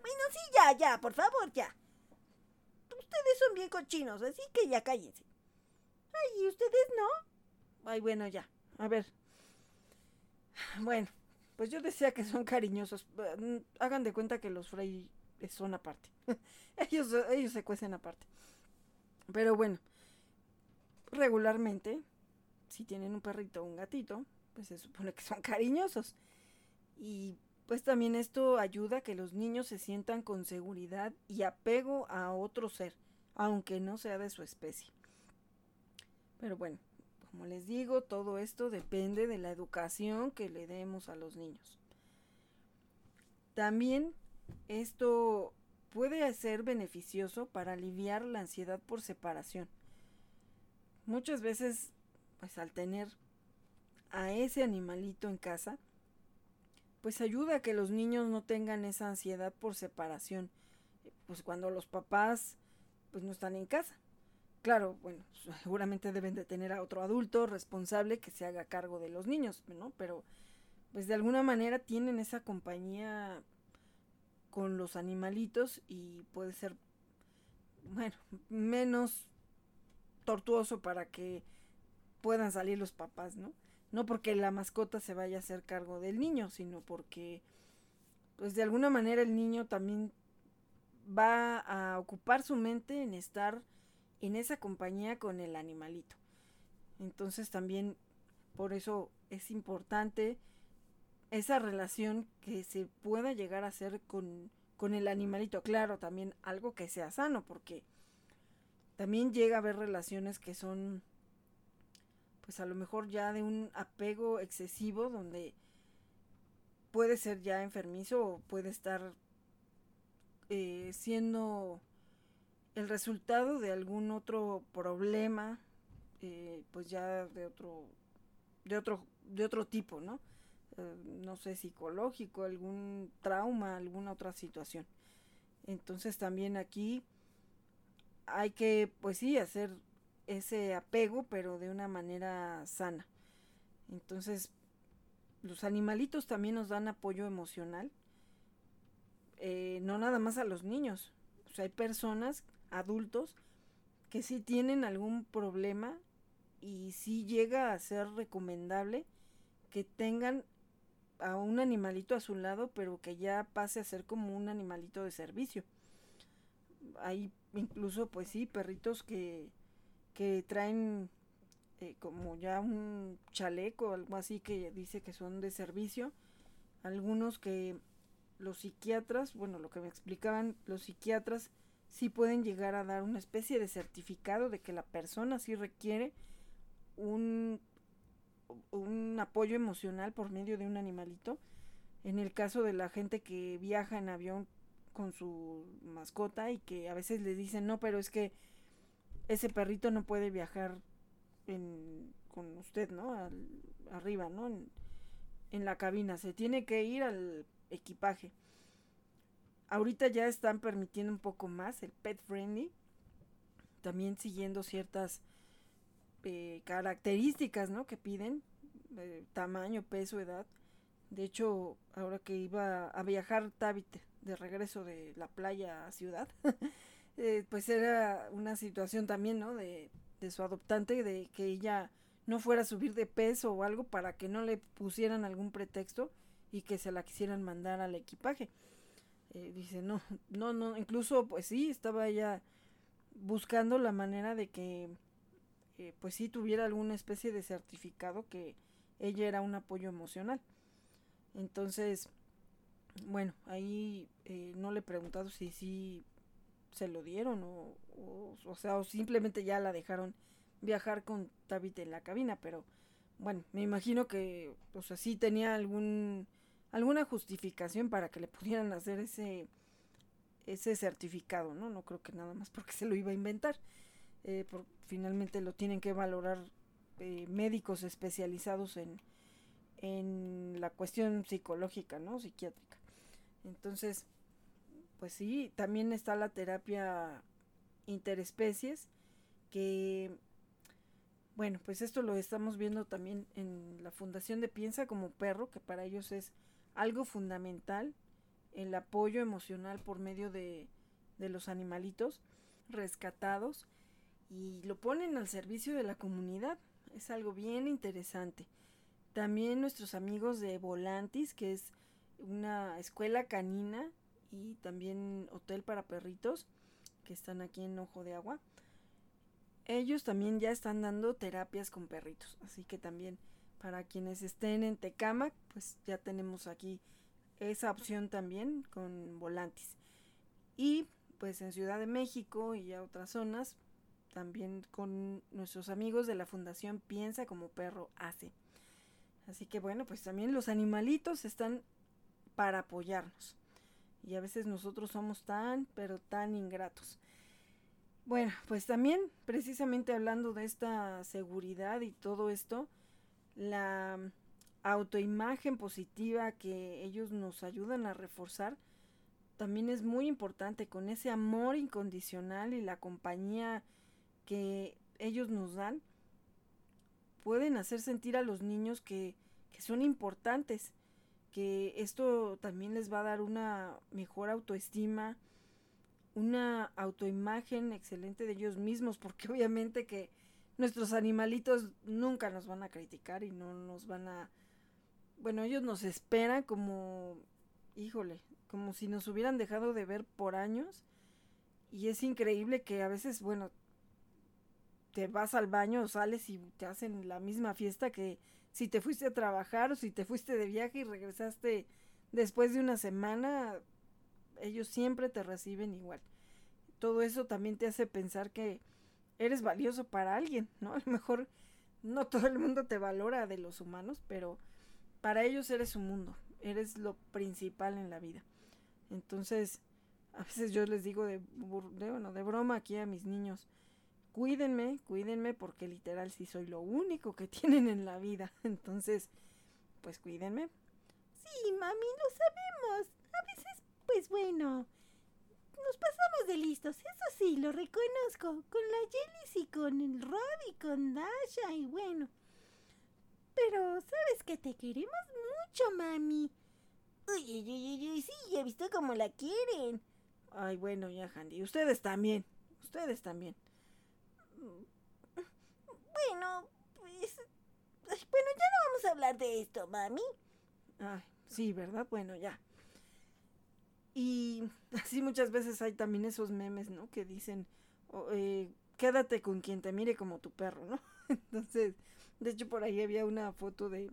Bueno, sí, ya, ya, por favor, ya. Ustedes son bien cochinos, así que ya cállense. Ay, ¿y ustedes no? Ay, bueno, ya. A ver. Bueno, pues yo decía que son cariñosos. Mm, hagan de cuenta que los Frey son aparte. ellos, ellos se cuecen aparte. Pero bueno, regularmente, si tienen un perrito o un gatito, pues se supone que son cariñosos. Y pues también esto ayuda a que los niños se sientan con seguridad y apego a otro ser, aunque no sea de su especie. Pero bueno, como les digo, todo esto depende de la educación que le demos a los niños. También esto puede ser beneficioso para aliviar la ansiedad por separación. Muchas veces, pues al tener a ese animalito en casa, pues ayuda a que los niños no tengan esa ansiedad por separación, pues cuando los papás pues no están en casa. Claro, bueno, seguramente deben de tener a otro adulto responsable que se haga cargo de los niños, ¿no? Pero pues de alguna manera tienen esa compañía con los animalitos y puede ser, bueno, menos tortuoso para que puedan salir los papás, ¿no? No porque la mascota se vaya a hacer cargo del niño, sino porque, pues de alguna manera el niño también va a ocupar su mente en estar en esa compañía con el animalito. Entonces también por eso es importante esa relación que se pueda llegar a hacer con, con el animalito. Claro, también algo que sea sano, porque también llega a haber relaciones que son, pues a lo mejor ya de un apego excesivo, donde puede ser ya enfermizo o puede estar eh, siendo el resultado de algún otro problema, eh, pues ya de otro, de otro, de otro tipo, ¿no? Eh, no sé, psicológico, algún trauma, alguna otra situación. Entonces también aquí hay que, pues sí, hacer ese apego, pero de una manera sana. Entonces, los animalitos también nos dan apoyo emocional, eh, no nada más a los niños. O sea, hay personas, adultos, que sí tienen algún problema y sí llega a ser recomendable que tengan a un animalito a su lado, pero que ya pase a ser como un animalito de servicio. Hay incluso, pues sí, perritos que, que traen eh, como ya un chaleco, algo así que dice que son de servicio. Algunos que los psiquiatras, bueno, lo que me explicaban, los psiquiatras sí pueden llegar a dar una especie de certificado de que la persona sí requiere un un apoyo emocional por medio de un animalito. En el caso de la gente que viaja en avión con su mascota y que a veces le dicen, no, pero es que ese perrito no puede viajar con usted, ¿no? arriba, ¿no? En, en la cabina. Se tiene que ir al equipaje. Ahorita ya están permitiendo un poco más el pet friendly. También siguiendo ciertas eh, características, ¿no? Que piden, eh, tamaño, peso, edad. De hecho, ahora que iba a viajar Tabit de regreso de la playa a ciudad, eh, pues era una situación también, ¿no? De, de su adoptante, de que ella no fuera a subir de peso o algo para que no le pusieran algún pretexto y que se la quisieran mandar al equipaje. dice, no, no, no, incluso pues sí, estaba ella buscando la manera de que eh, pues sí tuviera alguna especie de certificado que ella era un apoyo emocional. Entonces, bueno, ahí eh, no le he preguntado si sí se lo dieron o, o, sea, o simplemente ya la dejaron viajar con Tabit en la cabina, pero bueno, me imagino que, o sea, sí tenía algún, alguna justificación para que le pudieran hacer ese, ese certificado, ¿no? No creo que nada más porque se lo iba a inventar. Eh, finalmente lo tienen que valorar eh, médicos especializados en, en la cuestión psicológica, ¿no? Psiquiátrica. Entonces, pues sí, también está la terapia interespecies, que, bueno, pues esto lo estamos viendo también en la Fundación de Piensa como Perro, que para ellos es algo fundamental, el apoyo emocional por medio de, de los animalitos rescatados y lo ponen al servicio de la comunidad. Es algo bien interesante. También nuestros amigos de Volantis, que es una escuela canina y también hotel para perritos, que están aquí en Ojo de Agua. Ellos también ya están dando terapias con perritos, así que también para quienes estén en Tecama, pues ya tenemos aquí esa opción también con Volantis. Y pues en Ciudad de México y a otras zonas, también con nuestros amigos de la Fundación Piensa como Perro Hace. Así que bueno, pues también los animalitos están para apoyarnos. Y a veces nosotros somos tan, pero tan ingratos. Bueno, pues también precisamente hablando de esta seguridad y todo esto, la autoimagen positiva que ellos nos ayudan a reforzar también es muy importante con ese amor incondicional y la compañía que ellos nos dan pueden hacer sentir a los niños que, que son importantes, que esto también les va a dar una mejor autoestima, una autoimagen excelente de ellos mismos, porque obviamente que nuestros animalitos nunca nos van a criticar y no nos van a... Bueno, ellos nos esperan como, híjole, como si nos hubieran dejado de ver por años. Y es increíble que a veces, bueno, te vas al baño o sales y te hacen la misma fiesta que si te fuiste a trabajar o si te fuiste de viaje y regresaste después de una semana, ellos siempre te reciben igual. Todo eso también te hace pensar que eres valioso para alguien, ¿no? A lo mejor no todo el mundo te valora de los humanos, pero para ellos eres un mundo, eres lo principal en la vida. Entonces, a veces yo les digo de, bueno, de broma aquí a mis niños, cuídenme, cuídenme porque literal si soy lo único que tienen en la vida. Entonces, pues cuídenme. Sí, mami, lo sabemos. A veces, pues bueno, nos pasamos de listos, eso sí, lo reconozco. Con la Jelly y con el Rod y con Dasha y bueno. Pero, ¿sabes que te queremos mucho, mami? Uy, uy, uy, uy, sí, he visto cómo la quieren. Ay, bueno, ya, Handy. Ustedes también. Ustedes también. Bueno, pues... Bueno, ya no vamos a hablar de esto, mami. Ay, sí, ¿verdad? Bueno, ya. Y así muchas veces hay también esos memes, ¿no? Que dicen, eh, quédate con quien te mire como tu perro, ¿no? Entonces, de hecho por ahí había una foto de,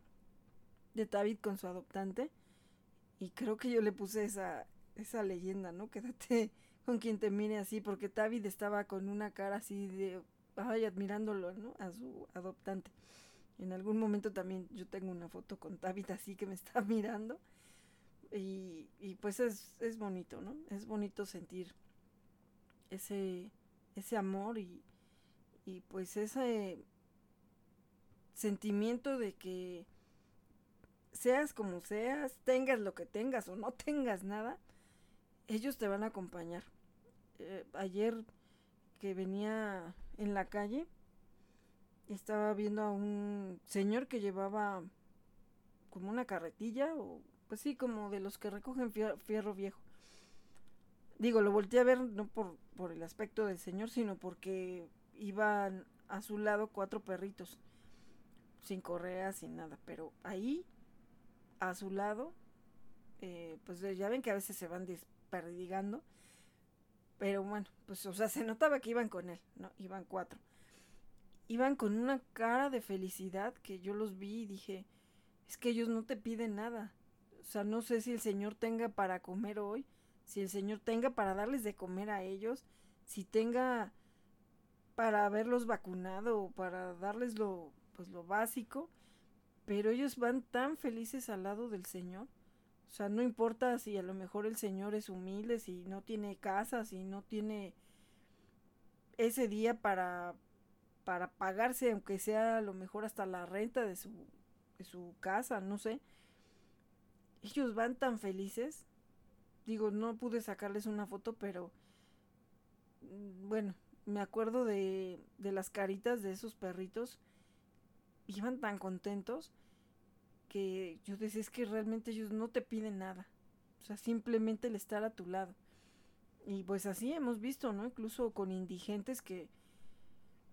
de David con su adoptante. Y creo que yo le puse esa, esa leyenda, ¿no? Quédate con quien te mire así, porque David estaba con una cara así de, ay, admirándolo, ¿no? A su adoptante. En algún momento también yo tengo una foto con David así que me está mirando. Y, y pues es, es bonito, ¿no? Es bonito sentir ese, ese amor y, y pues ese sentimiento de que seas como seas, tengas lo que tengas o no tengas nada, ellos te van a acompañar. Eh, ayer que venía en la calle, estaba viendo a un señor que llevaba como una carretilla o pues sí, como de los que recogen fierro viejo. Digo, lo volteé a ver no por, por el aspecto del señor, sino porque iban a su lado cuatro perritos, sin correa, sin nada, pero ahí, a su lado, eh, pues ya ven que a veces se van desperdigando, pero bueno, pues o sea, se notaba que iban con él, ¿no? Iban cuatro. Iban con una cara de felicidad que yo los vi y dije, es que ellos no te piden nada. O sea, no sé si el Señor tenga para comer hoy, si el Señor tenga para darles de comer a ellos, si tenga para haberlos vacunado o para darles lo, pues lo básico, pero ellos van tan felices al lado del Señor. O sea, no importa si a lo mejor el Señor es humilde, si no tiene casa, si no tiene ese día para, para pagarse, aunque sea a lo mejor hasta la renta de su, de su casa, no sé ellos van tan felices. Digo, no pude sacarles una foto, pero mm, bueno, me acuerdo de, de las caritas de esos perritos. Iban tan contentos que yo decía, es que realmente ellos no te piden nada. O sea, simplemente el estar a tu lado. Y pues así hemos visto, ¿no? Incluso con indigentes que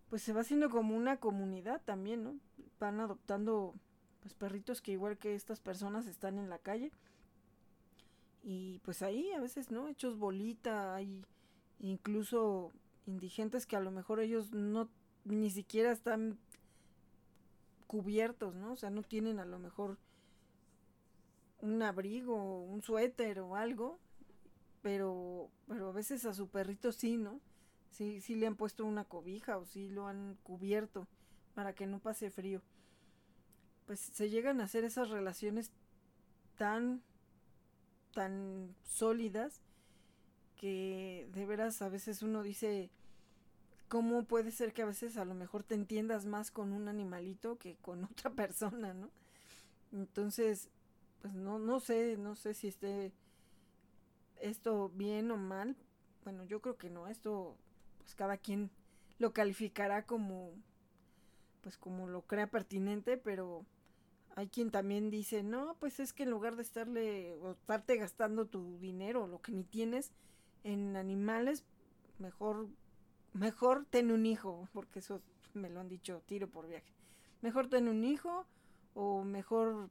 pues se va haciendo como una comunidad también, ¿no? Van adoptando pues perritos que igual que estas personas están en la calle. Y pues ahí a veces, ¿no? Hechos bolita, hay incluso indigentes que a lo mejor ellos no ni siquiera están cubiertos, ¿no? O sea, no tienen a lo mejor un abrigo, un suéter o algo, pero, pero a veces a su perrito sí, ¿no? Sí, sí le han puesto una cobija o sí lo han cubierto para que no pase frío pues se llegan a hacer esas relaciones tan, tan sólidas que de veras a veces uno dice, ¿cómo puede ser que a veces a lo mejor te entiendas más con un animalito que con otra persona, ¿no? Entonces, pues no, no sé, no sé si esté esto bien o mal. Bueno, yo creo que no, esto pues cada quien lo calificará como pues como lo crea pertinente, pero hay quien también dice, no, pues es que en lugar de estarle o estarte gastando tu dinero, lo que ni tienes, en animales, mejor, mejor ten un hijo, porque eso me lo han dicho tiro por viaje. Mejor ten un hijo o mejor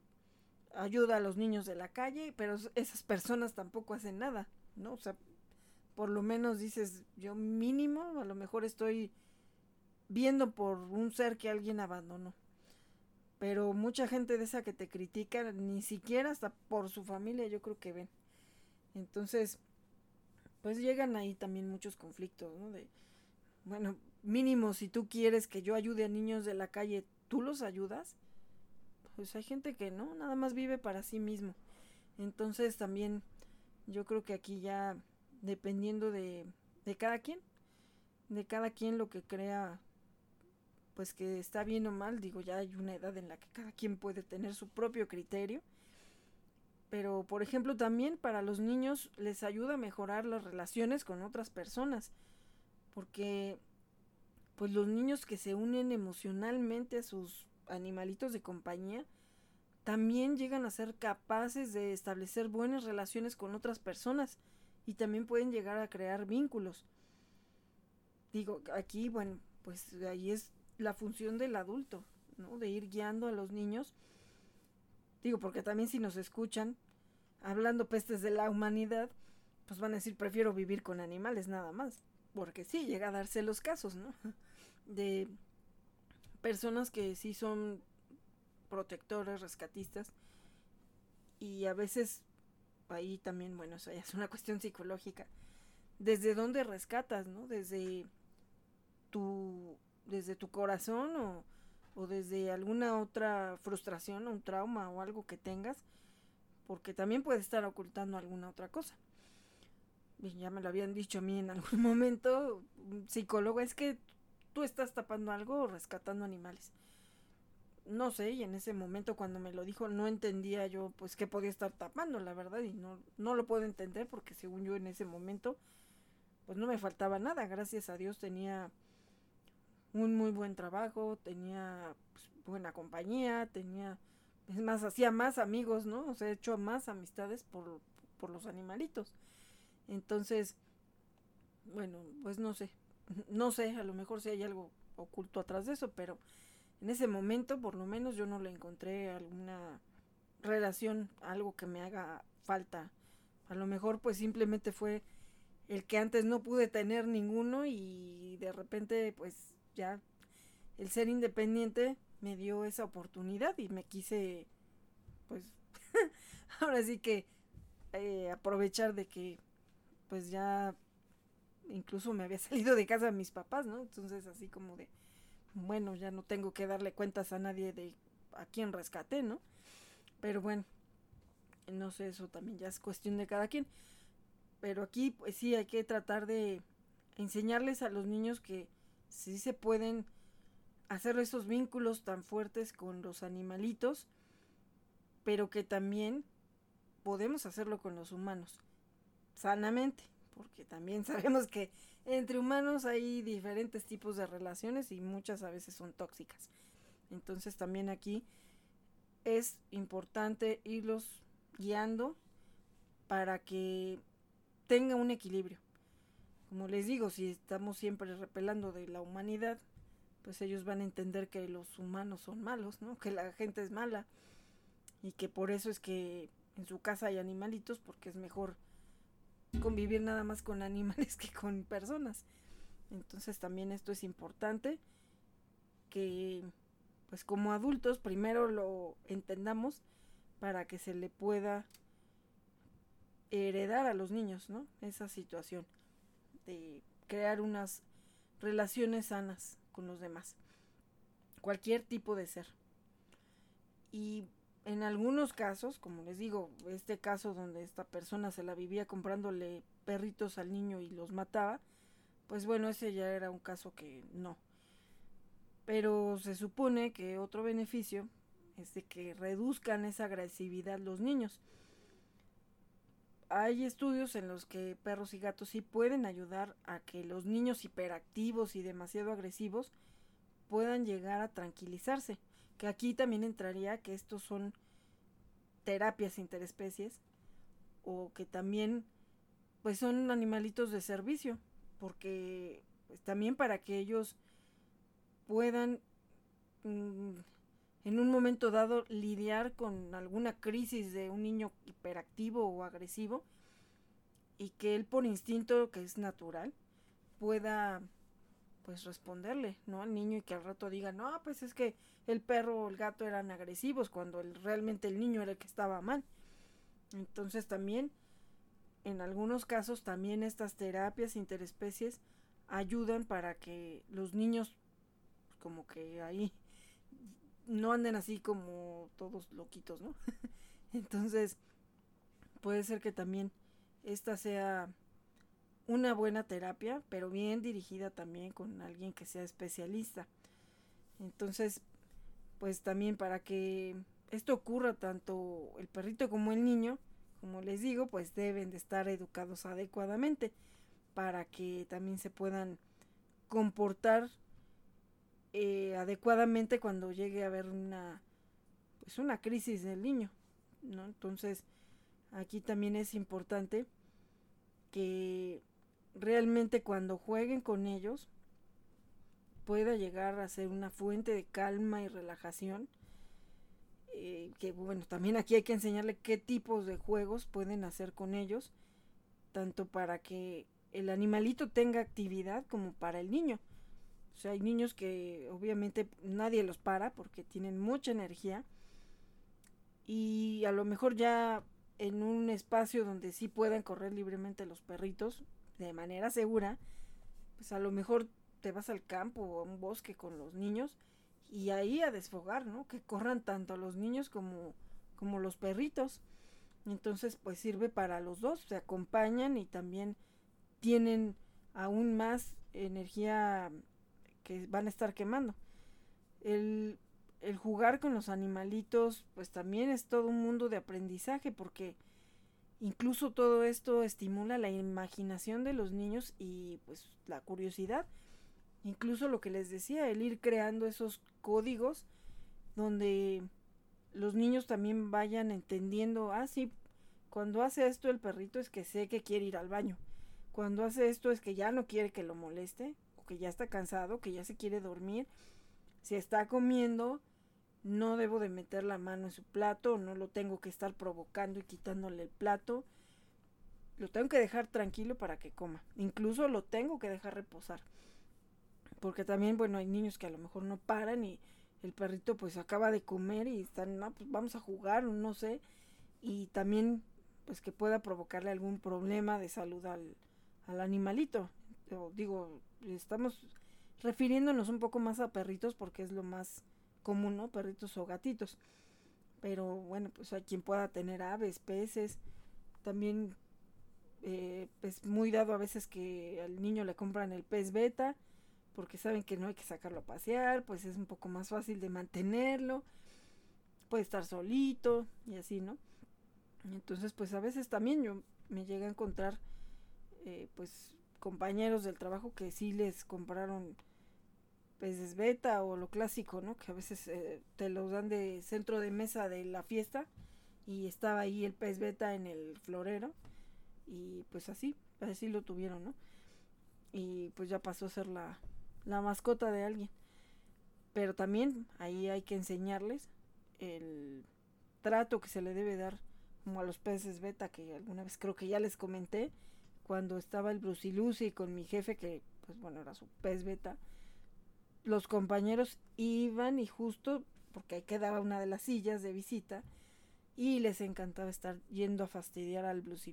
ayuda a los niños de la calle, pero esas personas tampoco hacen nada, ¿no? O sea, por lo menos dices, yo mínimo, a lo mejor estoy viendo por un ser que alguien abandonó. Pero mucha gente de esa que te critica, ni siquiera hasta por su familia, yo creo que ven. Entonces, pues llegan ahí también muchos conflictos, ¿no? De, bueno, mínimo si tú quieres que yo ayude a niños de la calle, ¿tú los ayudas? Pues hay gente que no, nada más vive para sí mismo. Entonces también yo creo que aquí ya dependiendo de, de cada quien, de cada quien lo que crea pues que está bien o mal, digo, ya hay una edad en la que cada quien puede tener su propio criterio. Pero, por ejemplo, también para los niños les ayuda a mejorar las relaciones con otras personas. Porque, pues los niños que se unen emocionalmente a sus animalitos de compañía, también llegan a ser capaces de establecer buenas relaciones con otras personas y también pueden llegar a crear vínculos. Digo, aquí, bueno, pues ahí es la función del adulto, ¿no? De ir guiando a los niños. Digo, porque también si nos escuchan hablando pestes de la humanidad, pues van a decir, prefiero vivir con animales nada más. Porque sí, llega a darse los casos, ¿no? De personas que sí son protectores, rescatistas. Y a veces, ahí también, bueno, eso ya es una cuestión psicológica. ¿Desde dónde rescatas, no? Desde tu desde tu corazón o, o desde alguna otra frustración o un trauma o algo que tengas, porque también puede estar ocultando alguna otra cosa. Ya me lo habían dicho a mí en algún momento, psicólogo, es que tú estás tapando algo o rescatando animales. No sé, y en ese momento cuando me lo dijo no entendía yo pues qué podía estar tapando, la verdad, y no, no lo puedo entender porque según yo en ese momento pues no me faltaba nada, gracias a Dios tenía un muy buen trabajo, tenía pues, buena compañía, tenía, es más, hacía más amigos, ¿no? O sea, he hecho más amistades por, por los animalitos. Entonces, bueno, pues no sé, no sé, a lo mejor si hay algo oculto atrás de eso, pero en ese momento por lo menos yo no le encontré alguna relación, algo que me haga falta. A lo mejor pues simplemente fue el que antes no pude tener ninguno y de repente pues ya el ser independiente me dio esa oportunidad y me quise, pues, ahora sí que eh, aprovechar de que, pues ya, incluso me había salido de casa mis papás, ¿no? Entonces así como de, bueno, ya no tengo que darle cuentas a nadie de a quién rescaté, ¿no? Pero bueno, no sé, eso también ya es cuestión de cada quien. Pero aquí, pues sí, hay que tratar de enseñarles a los niños que sí se pueden hacer esos vínculos tan fuertes con los animalitos, pero que también podemos hacerlo con los humanos, sanamente, porque también sabemos que entre humanos hay diferentes tipos de relaciones y muchas a veces son tóxicas. Entonces también aquí es importante irlos guiando para que tenga un equilibrio como les digo, si estamos siempre repelando de la humanidad, pues ellos van a entender que los humanos son malos, ¿no? Que la gente es mala y que por eso es que en su casa hay animalitos porque es mejor convivir nada más con animales que con personas. Entonces también esto es importante que pues como adultos primero lo entendamos para que se le pueda heredar a los niños, ¿no? Esa situación de crear unas relaciones sanas con los demás. Cualquier tipo de ser. Y en algunos casos, como les digo, este caso donde esta persona se la vivía comprándole perritos al niño y los mataba, pues bueno, ese ya era un caso que no. Pero se supone que otro beneficio es de que reduzcan esa agresividad los niños hay estudios en los que perros y gatos sí pueden ayudar a que los niños hiperactivos y demasiado agresivos puedan llegar a tranquilizarse. Que aquí también entraría que estos son terapias interespecies o que también pues son animalitos de servicio porque pues, también para que ellos puedan mm, en un momento dado lidiar con alguna crisis de un niño hiperactivo o agresivo y que él por instinto que es natural pueda pues responderle, ¿no? Al niño y que al rato diga, no, pues es que el perro o el gato eran agresivos cuando realmente el niño era el que estaba mal. Entonces también, en algunos casos, también estas terapias interespecies ayudan para que los niños como que ahí no anden así como todos loquitos, ¿no? Entonces, puede ser que también esta sea una buena terapia, pero bien dirigida también con alguien que sea especialista. Entonces, pues también para que esto ocurra tanto el perrito como el niño, como les digo, pues deben de estar educados adecuadamente para que también se puedan comportar eh, adecuadamente cuando llegue a haber una pues una crisis del niño, ¿no? Entonces, aquí también es importante que realmente cuando jueguen con ellos pueda llegar a ser una fuente de calma y relajación. Eh, que bueno, también aquí hay que enseñarle qué tipos de juegos pueden hacer con ellos, tanto para que el animalito tenga actividad como para el niño. O sea, hay niños que obviamente nadie los para porque tienen mucha energía y a lo mejor ya en un espacio donde sí puedan correr libremente los perritos, de manera segura, pues a lo mejor te vas al campo o a un bosque con los niños y ahí a desfogar, ¿no? Que corran tanto los niños como, como los perritos. Entonces, pues sirve para los dos, se acompañan y también tienen aún más energía que van a estar quemando. El, el jugar con los animalitos, pues también es todo un mundo de aprendizaje porque Incluso todo esto estimula la imaginación de los niños y pues la curiosidad. Incluso lo que les decía, el ir creando esos códigos donde los niños también vayan entendiendo, ah, sí, cuando hace esto el perrito es que sé que quiere ir al baño. Cuando hace esto es que ya no quiere que lo moleste, o que ya está cansado, que ya se quiere dormir. Si está comiendo, no debo de meter la mano en su plato, no lo tengo que estar provocando y quitándole el plato. Lo tengo que dejar tranquilo para que coma. Incluso lo tengo que dejar reposar. Porque también, bueno, hay niños que a lo mejor no paran y el perrito pues acaba de comer y están, no, pues vamos a jugar, no sé. Y también pues que pueda provocarle algún problema de salud al, al animalito. digo, estamos refiriéndonos un poco más a perritos porque es lo más común, ¿no? Perritos o gatitos. Pero bueno, pues hay quien pueda tener aves, peces. También eh, es muy dado a veces que al niño le compran el pez beta porque saben que no hay que sacarlo a pasear, pues es un poco más fácil de mantenerlo. Puede estar solito y así, ¿no? Entonces, pues a veces también yo me llegué a encontrar, eh, pues, compañeros del trabajo que sí les compraron peces beta o lo clásico, ¿no? Que a veces eh, te los dan de centro de mesa de la fiesta y estaba ahí el pez beta en el florero y pues así, así lo tuvieron, ¿no? Y pues ya pasó a ser la, la mascota de alguien. Pero también ahí hay que enseñarles el trato que se le debe dar como a los peces beta que alguna vez creo que ya les comenté cuando estaba el Brucilusi con mi jefe que pues bueno era su pez beta los compañeros iban y justo porque ahí quedaba una de las sillas de visita y les encantaba estar yendo a fastidiar al Lucy.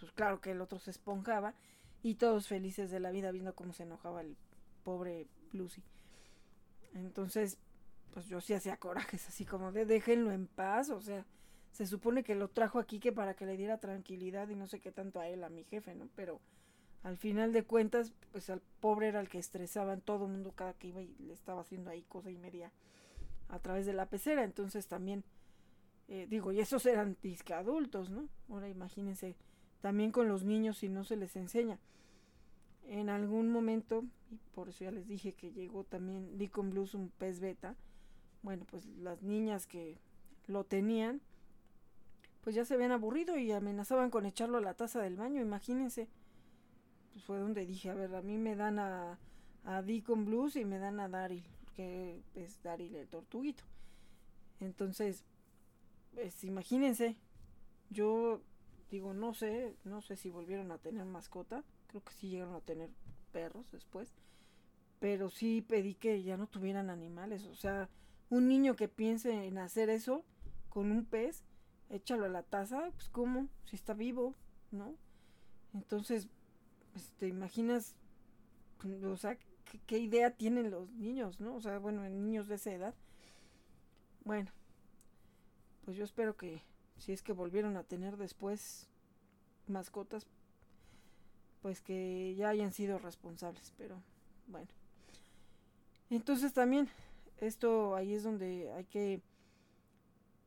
Pues claro que el otro se esponjaba y todos felices de la vida viendo cómo se enojaba el pobre Lucy. Entonces, pues yo sí hacía corajes así como de déjenlo en paz, o sea, se supone que lo trajo aquí que para que le diera tranquilidad y no sé qué tanto a él, a mi jefe, ¿no? Pero al final de cuentas, pues al pobre era el que estresaban todo el mundo cada que iba y le estaba haciendo ahí cosa y media a través de la pecera. Entonces también, eh, digo, y esos eran disque adultos, ¿no? Ahora imagínense, también con los niños si no se les enseña. En algún momento, y por eso ya les dije que llegó también Deacon Blues, un pez beta, bueno, pues las niñas que lo tenían, pues ya se habían aburrido y amenazaban con echarlo a la taza del baño, imagínense pues fue donde dije, a ver, a mí me dan a, a Deacon Blues y me dan a Daryl, que es Daryl el tortuguito. Entonces, pues imagínense, yo digo, no sé, no sé si volvieron a tener mascota, creo que sí llegaron a tener perros después, pero sí pedí que ya no tuvieran animales. O sea, un niño que piense en hacer eso con un pez, échalo a la taza, pues cómo, si está vivo, ¿no? Entonces, pues, te imaginas, o sea, ¿qué, qué idea tienen los niños, ¿no? O sea, bueno, en niños de esa edad. Bueno, pues yo espero que si es que volvieron a tener después mascotas, pues que ya hayan sido responsables, pero bueno. Entonces también esto ahí es donde hay que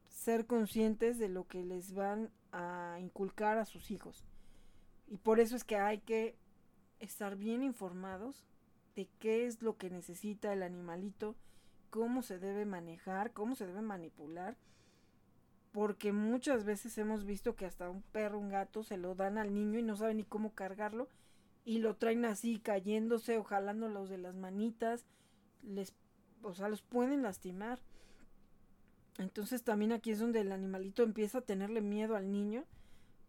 ser conscientes de lo que les van a inculcar a sus hijos. Y por eso es que hay que estar bien informados de qué es lo que necesita el animalito, cómo se debe manejar, cómo se debe manipular. Porque muchas veces hemos visto que hasta un perro, un gato, se lo dan al niño y no saben ni cómo cargarlo. Y lo traen así, cayéndose o jalándolos de las manitas. Les, o sea, los pueden lastimar. Entonces también aquí es donde el animalito empieza a tenerle miedo al niño.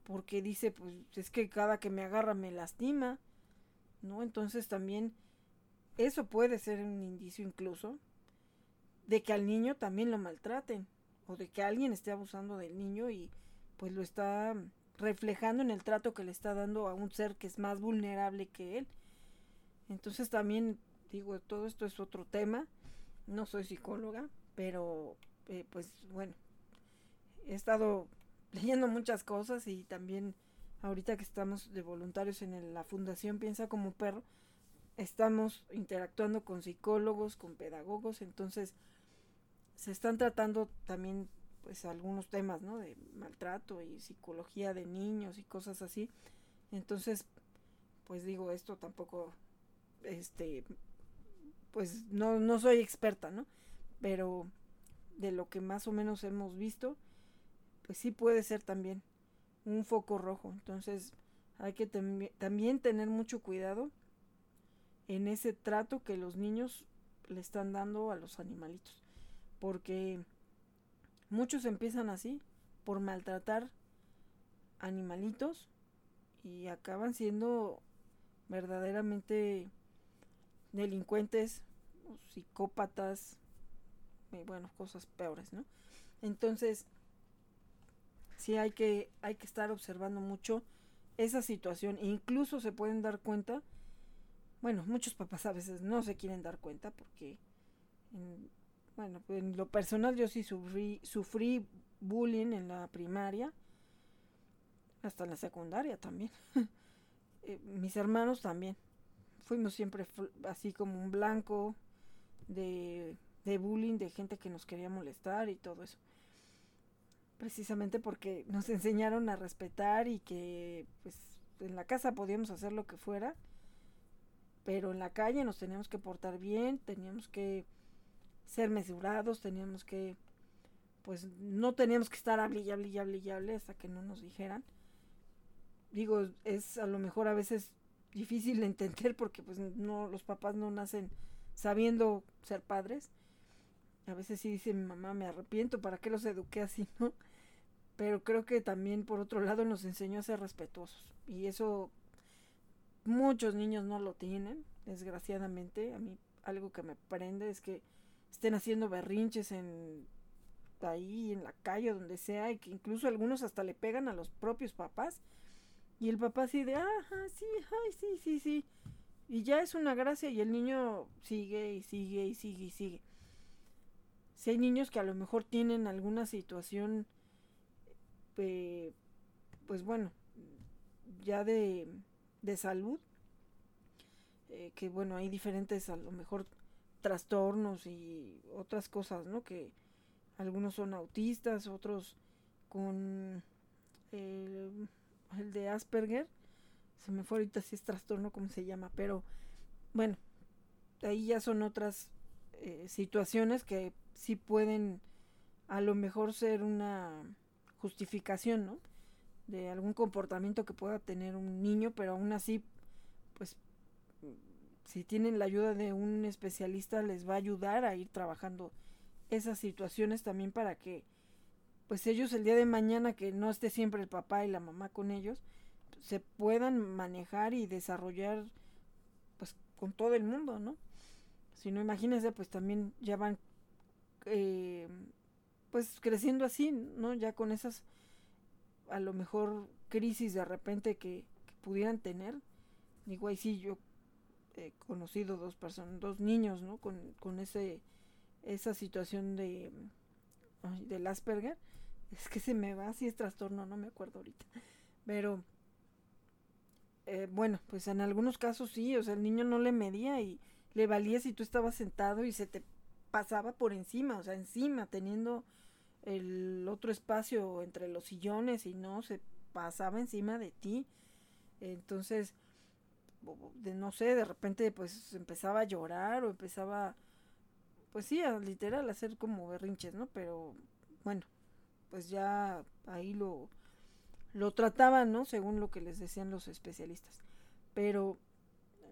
Porque dice, pues es que cada que me agarra me lastima. ¿No? Entonces también eso puede ser un indicio incluso de que al niño también lo maltraten o de que alguien esté abusando del niño y pues lo está reflejando en el trato que le está dando a un ser que es más vulnerable que él. Entonces también digo, todo esto es otro tema. No soy psicóloga, pero eh, pues bueno, he estado leyendo muchas cosas y también ahorita que estamos de voluntarios en la Fundación Piensa como Perro, estamos interactuando con psicólogos, con pedagogos, entonces se están tratando también pues algunos temas, ¿no? De maltrato y psicología de niños y cosas así. Entonces, pues digo, esto tampoco, este, pues no, no soy experta, ¿no? Pero de lo que más o menos hemos visto, pues sí puede ser también un foco rojo. Entonces, hay que también tener mucho cuidado en ese trato que los niños le están dando a los animalitos. Porque muchos empiezan así, por maltratar animalitos y acaban siendo verdaderamente delincuentes, psicópatas, y bueno, cosas peores, ¿no? Entonces, sí hay que, hay que estar observando mucho esa situación. E incluso se pueden dar cuenta bueno, muchos papás a veces no se quieren dar cuenta porque, bueno, en lo personal yo sí sufrí, sufrí bullying en la primaria, hasta en la secundaria también. Eh, mis hermanos también. Fuimos siempre así como un blanco de, de bullying, de gente que nos quería molestar y todo eso. Precisamente porque nos enseñaron a respetar y que pues en la casa podíamos hacer lo que fuera pero en la calle nos teníamos que portar bien, teníamos que ser mesurados, teníamos que, pues no teníamos que estar hable y hable y hable y hable hasta que no nos dijeran. Digo, es a lo mejor a veces difícil de entender porque pues no, los papás no nacen sabiendo ser padres. A veces sí dice mi mamá, me arrepiento, ¿para qué los eduqué así, no? Pero creo que también por otro lado nos enseñó a ser respetuosos. Y eso Muchos niños no lo tienen, desgraciadamente. A mí algo que me prende es que estén haciendo berrinches en ahí en la calle donde sea y que incluso algunos hasta le pegan a los propios papás. Y el papá así de ajá sí ay sí sí sí y ya es una gracia y el niño sigue y sigue y sigue y sigue. Si hay niños que a lo mejor tienen alguna situación eh, pues bueno ya de de salud, eh, que bueno, hay diferentes a lo mejor trastornos y otras cosas, ¿no? Que algunos son autistas, otros con el, el de Asperger, se me fue ahorita si es trastorno, como se llama, pero bueno, ahí ya son otras eh, situaciones que sí pueden a lo mejor ser una justificación, ¿no? de algún comportamiento que pueda tener un niño, pero aún así, pues si tienen la ayuda de un especialista les va a ayudar a ir trabajando esas situaciones también para que pues ellos el día de mañana que no esté siempre el papá y la mamá con ellos se puedan manejar y desarrollar pues con todo el mundo, ¿no? Si no, imagínense, pues también ya van eh, pues creciendo así, ¿no? Ya con esas, a lo mejor, crisis de repente que, pudieran tener. Digo, sí, yo conocido dos personas, dos niños, ¿no? Con, con ese, esa situación de, del Asperger. Es que se me va, si es trastorno, no me acuerdo ahorita. Pero, eh, bueno, pues en algunos casos sí, o sea, el niño no le medía y le valía si tú estabas sentado y se te pasaba por encima, o sea, encima, teniendo el otro espacio entre los sillones y no se pasaba encima de ti. Entonces, de no sé, de repente pues empezaba a llorar o empezaba, pues sí, a literal a hacer como berrinches, ¿no? Pero bueno, pues ya ahí lo, lo trataban, ¿no? Según lo que les decían los especialistas. Pero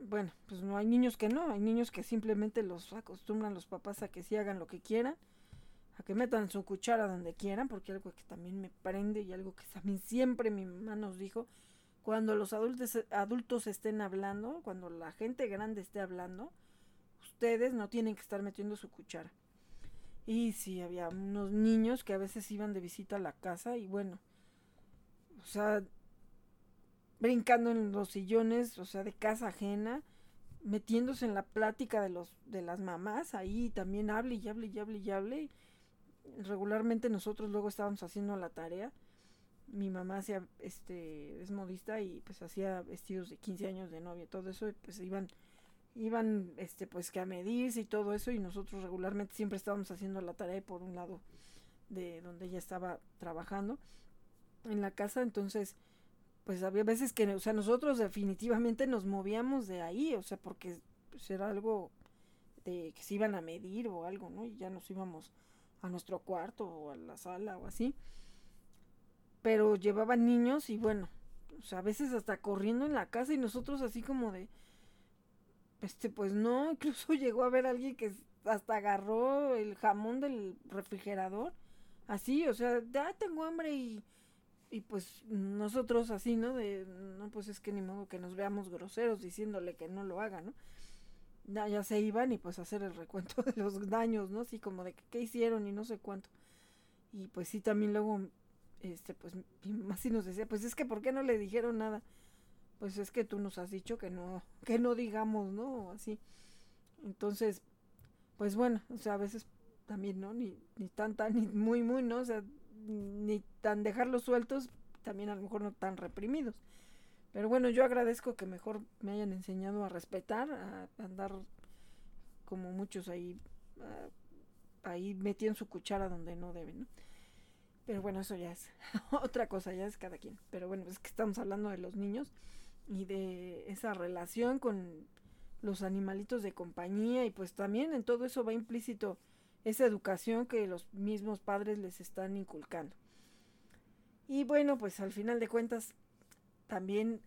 bueno, pues no hay niños que no, hay niños que simplemente los acostumbran los papás a que sí hagan lo que quieran, a que metan su cuchara donde quieran, porque algo que también me prende y algo que también siempre mi mamá nos dijo, cuando los adultos, adultos estén hablando, cuando la gente grande esté hablando, ustedes no tienen que estar metiendo su cuchara. Y sí, había unos niños que a veces iban de visita a la casa y bueno, o sea, brincando en los sillones, o sea, de casa ajena, metiéndose en la plática de los de las mamás, ahí también hable y hable y hable y hable. Regularmente nosotros luego estábamos haciendo la tarea. Mi mamá hacía, este, es modista y pues hacía vestidos de 15 años de novia, todo eso, y pues iban, iban, este, pues que a medirse y todo eso, y nosotros regularmente siempre estábamos haciendo la tarea por un lado de donde ella estaba trabajando en la casa, entonces, pues había veces que, o sea, nosotros definitivamente nos movíamos de ahí, o sea, porque pues, era algo de que se iban a medir o algo, ¿no? Y ya nos íbamos a nuestro cuarto o a la sala o así. Pero llevaban niños y bueno, sea, a veces hasta corriendo en la casa y nosotros así como de, este, pues no, incluso llegó a ver alguien que hasta agarró el jamón del refrigerador, así, o sea, ya tengo hambre y y pues nosotros así, ¿no? De, no, pues es que ni modo que nos veamos groseros diciéndole que no lo haga, ¿no? Ya, ya se iban y pues hacer el recuento de los daños, ¿no? Así como de qué hicieron y no sé cuánto. Y pues sí, también luego, este, pues mi nos decía, pues es que ¿por qué no le dijeron nada? Pues es que tú nos has dicho que no, que no digamos, ¿no? Así. Entonces, pues bueno, o sea, a veces también, ¿no? Ni, ni tanta, ni muy, muy, ¿no? O sea, ni tan dejarlos sueltos, también a lo mejor no tan reprimidos. Pero bueno, yo agradezco que mejor me hayan enseñado a respetar, a andar como muchos ahí, ahí metiendo su cuchara donde no deben, ¿no? Pero bueno, eso ya es otra cosa, ya es cada quien. Pero bueno, es que estamos hablando de los niños y de esa relación con los animalitos de compañía y pues también en todo eso va implícito esa educación que los mismos padres les están inculcando. Y bueno, pues al final de cuentas también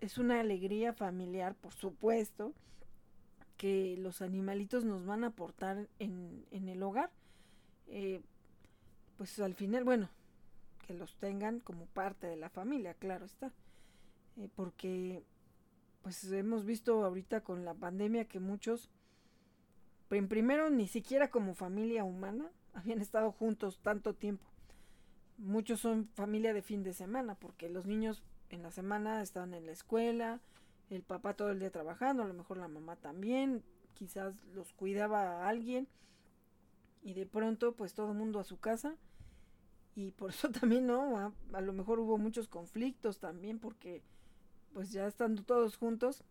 es una alegría familiar, por supuesto, que los animalitos nos van a aportar en, el hogar. Eh, pues al final, bueno, que los tengan como parte de la familia, claro está. Eh, porque pues hemos visto ahorita con la pandemia que muchos primero ni siquiera como familia humana habían estado juntos tanto tiempo. Muchos son familia de fin de semana, porque los niños en la semana estaban en la escuela, el papá todo el día trabajando, a lo mejor la mamá también, quizás los cuidaba a alguien, y de pronto pues todo el mundo a su casa, y por eso también, ¿no? A, lo mejor hubo muchos conflictos también, porque pues ya estando todos juntos,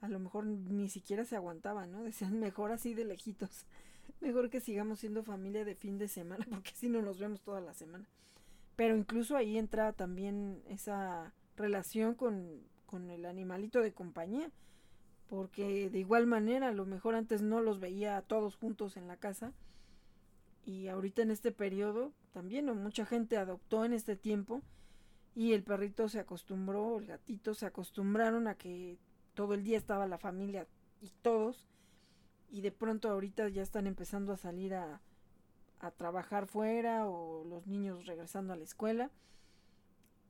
a lo mejor ni siquiera se aguantaban, ¿no? Decían, mejor así de lejitos. Mejor que sigamos siendo familia de fin de semana, porque si no nos vemos toda la semana. Pero incluso ahí entra también esa relación con, con el animalito de compañía, porque de igual manera, a lo mejor antes no los veía todos juntos en la casa, y ahorita en este periodo también mucha gente adoptó en este tiempo y el perrito se acostumbró, el gatito se acostumbraron a que todo el día estaba la familia y todos, y de pronto ahorita ya están empezando a salir a, a trabajar fuera o los niños regresando a la escuela.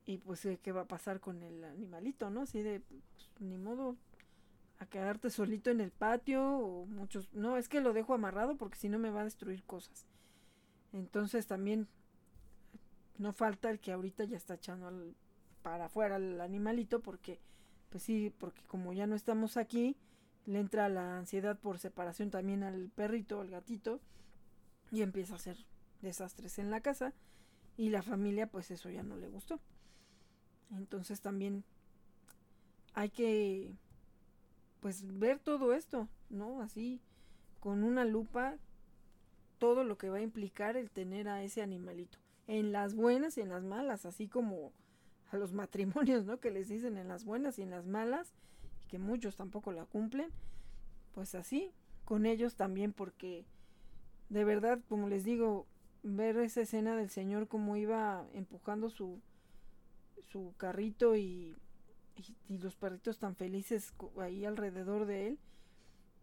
Y pues, ¿qué va a pasar con el animalito, no? Así de, pues, ni modo, a quedarte solito en el patio o muchos, no, es que lo dejo amarrado porque si no me va a destruir cosas. Entonces también no falta el que ahorita ya está echando para afuera al animalito porque, pues sí, porque como ya no estamos aquí, le entra la ansiedad por separación también al perrito, al gatito, y empieza a hacer desastres en la casa y la familia pues eso ya no le gustó. Entonces también hay que pues ver todo esto, ¿no? Así con una lupa todo lo que va a implicar el tener a ese animalito, en las buenas y en las malas, así como a los matrimonios, ¿no? Que les dicen en las buenas y en las malas, y que muchos tampoco la cumplen, pues así, con ellos también, porque de verdad, como les digo, ver esa escena del señor como iba empujando su, su carrito y, y, los perritos tan felices ahí alrededor de él,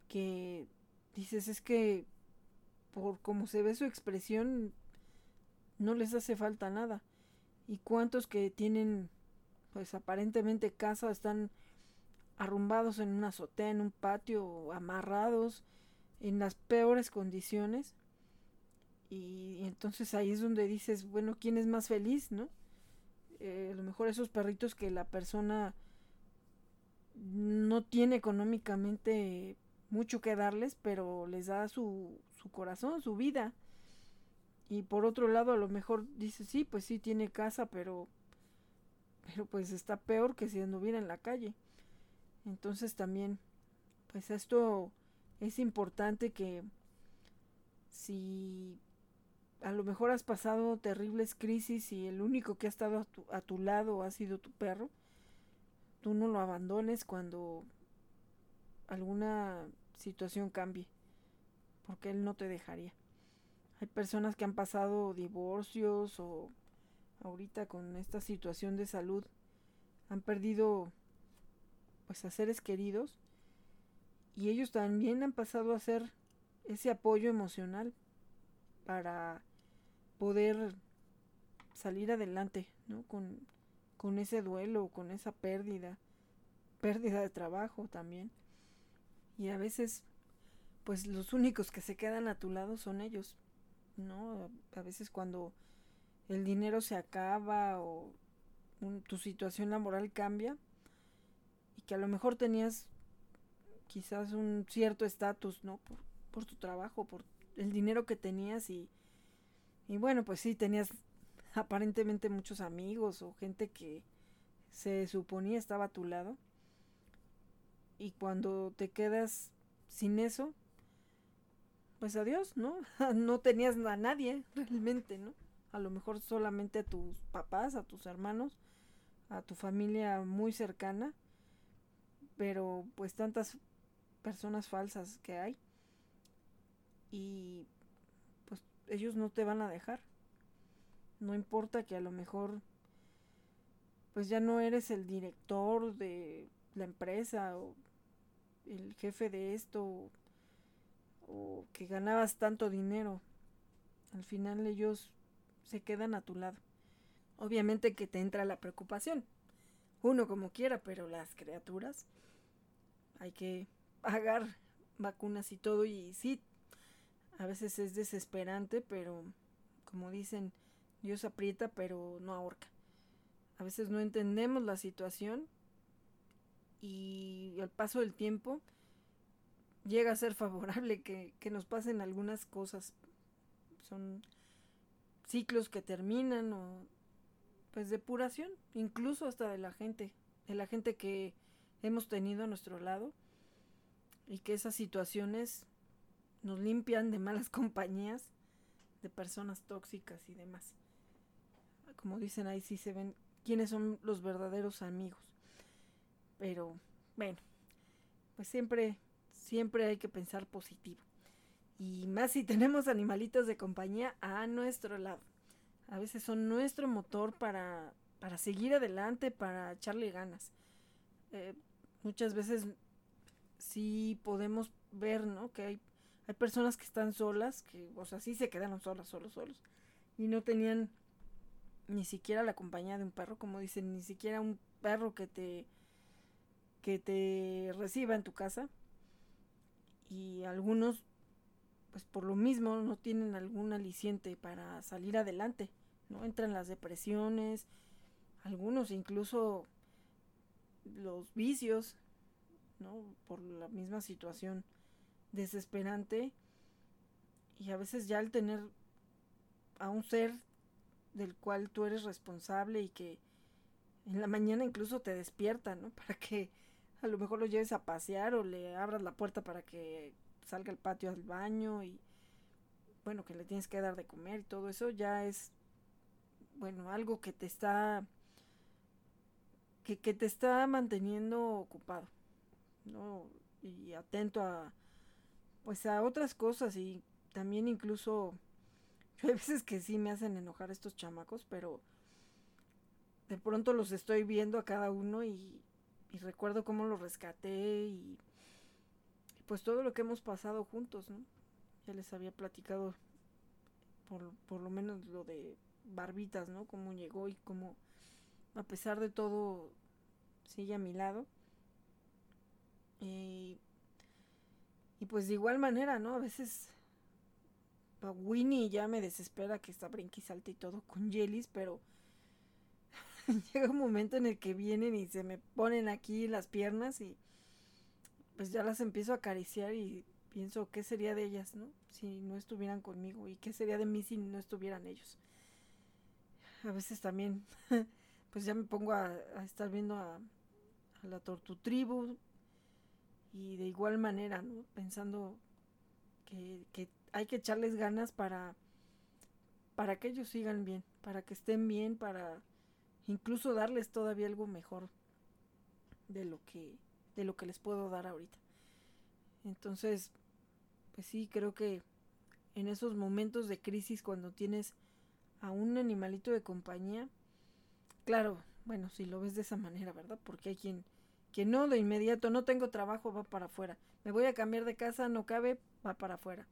que dices, es que por cómo se ve su expresión, no les hace falta nada. Y cuántos que tienen, pues aparentemente casa, están arrumbados en una azotea, en un patio, amarrados, en las peores condiciones. Y, entonces ahí es donde dices, bueno, ¿quién es más feliz, no? Eh, a lo mejor esos perritos que la persona no tiene económicamente mucho que darles, pero les da su, su corazón, su vida. Y por otro lado, a lo mejor dice, sí, pues sí tiene casa, pero, pero pues está peor que si anduviera en la calle. Entonces también, pues esto es importante que si a lo mejor has pasado terribles crisis y el único que ha estado a tu, a tu lado ha sido tu perro, tú no lo abandones cuando alguna situación cambie porque él no te dejaría. Hay personas que han pasado divorcios o ahorita con esta situación de salud han perdido pues a seres queridos y ellos también han pasado a ser ese apoyo emocional para poder salir adelante, ¿no? Con, con ese duelo, con esa pérdida, pérdida de trabajo también. Y a veces pues los únicos que se quedan a tu lado son ellos, ¿no? A veces cuando el dinero se acaba o tu situación laboral cambia y que a lo mejor tenías quizás un cierto estatus, ¿no? Por, por, tu trabajo, por el dinero que tenías y, y bueno, pues sí, tenías aparentemente muchos amigos o gente que se suponía estaba a tu lado. Y cuando te quedas sin eso, pues adiós, ¿no? no tenías a nadie realmente, ¿no? A lo mejor solamente a tus papás, a tus hermanos, a tu familia muy cercana, pero pues tantas personas falsas que hay y pues ellos no te van a dejar. No importa que a lo mejor pues ya no eres el director de la empresa o el jefe de esto o que ganabas tanto dinero. Al final ellos se quedan a tu lado. Obviamente que te entra la preocupación. Uno como quiera, pero las criaturas hay que pagar vacunas y todo y sí, a veces es desesperante, pero como dicen, Dios aprieta pero no ahorca. A veces no entendemos la situación y al paso del tiempo llega a ser favorable que, nos pasen algunas cosas. Son ciclos que terminan o pues depuración, incluso hasta de la gente, de la gente que hemos tenido a nuestro lado y que esas situaciones nos limpian de malas compañías, de personas tóxicas y demás. Como dicen ahí sí se ven quiénes son los verdaderos amigos. Pero bueno, pues siempre siempre hay que pensar positivo. Y más si tenemos animalitos de compañía a nuestro lado. A veces son nuestro motor para, para seguir adelante, para echarle ganas. Eh, muchas veces sí podemos ver, ¿no? Que hay, hay personas que están solas, que, o sea, sí se quedaron solas, solos, solos. Y no tenían ni siquiera la compañía de un perro, como dicen, ni siquiera un perro que te que te reciba en tu casa. Y algunos, pues por lo mismo, no tienen algún aliciente para salir adelante, ¿no? Entran las depresiones, algunos incluso los vicios, ¿no? Por la misma situación desesperante. Y a veces ya al tener a un ser del cual tú eres responsable y que en la mañana incluso te despierta, ¿no? Para que a lo mejor lo lleves a pasear o le abras la puerta para que salga al patio al baño y bueno, que le tienes que dar de comer y todo eso ya es bueno, algo que te está que, que te está manteniendo ocupado, ¿no? Y atento a pues a otras cosas y también incluso hay veces que sí me hacen enojar estos chamacos, pero de pronto los estoy viendo a cada uno y, y recuerdo cómo los rescaté y, pues todo lo que hemos pasado juntos, ¿no? Ya les había platicado por, por lo menos lo de Barbitas, ¿no? Cómo llegó y cómo a pesar de todo sigue a mi lado. Y, y pues de igual manera, ¿no? A veces Winnie ya me desespera que está salta y todo con Jellies, pero llega un momento en el que vienen y se me ponen aquí las piernas y pues ya las empiezo a acariciar y pienso qué sería de ellas, ¿no? Si no estuvieran conmigo y qué sería de mí si no estuvieran ellos. A veces también pues ya me pongo a, estar viendo a, a la Tortutribu y de igual manera, ¿no? Pensando que, que hay que echarles ganas para para que ellos sigan bien, para que estén bien, para incluso darles todavía algo mejor de lo que de lo que les puedo dar ahorita. Entonces, pues sí, creo que en esos momentos de crisis cuando tienes a un animalito de compañía, claro, bueno, si lo ves de esa manera, ¿verdad? Porque hay quien que no de inmediato, no tengo trabajo, va para afuera. Me voy a cambiar de casa, no cabe, va para afuera.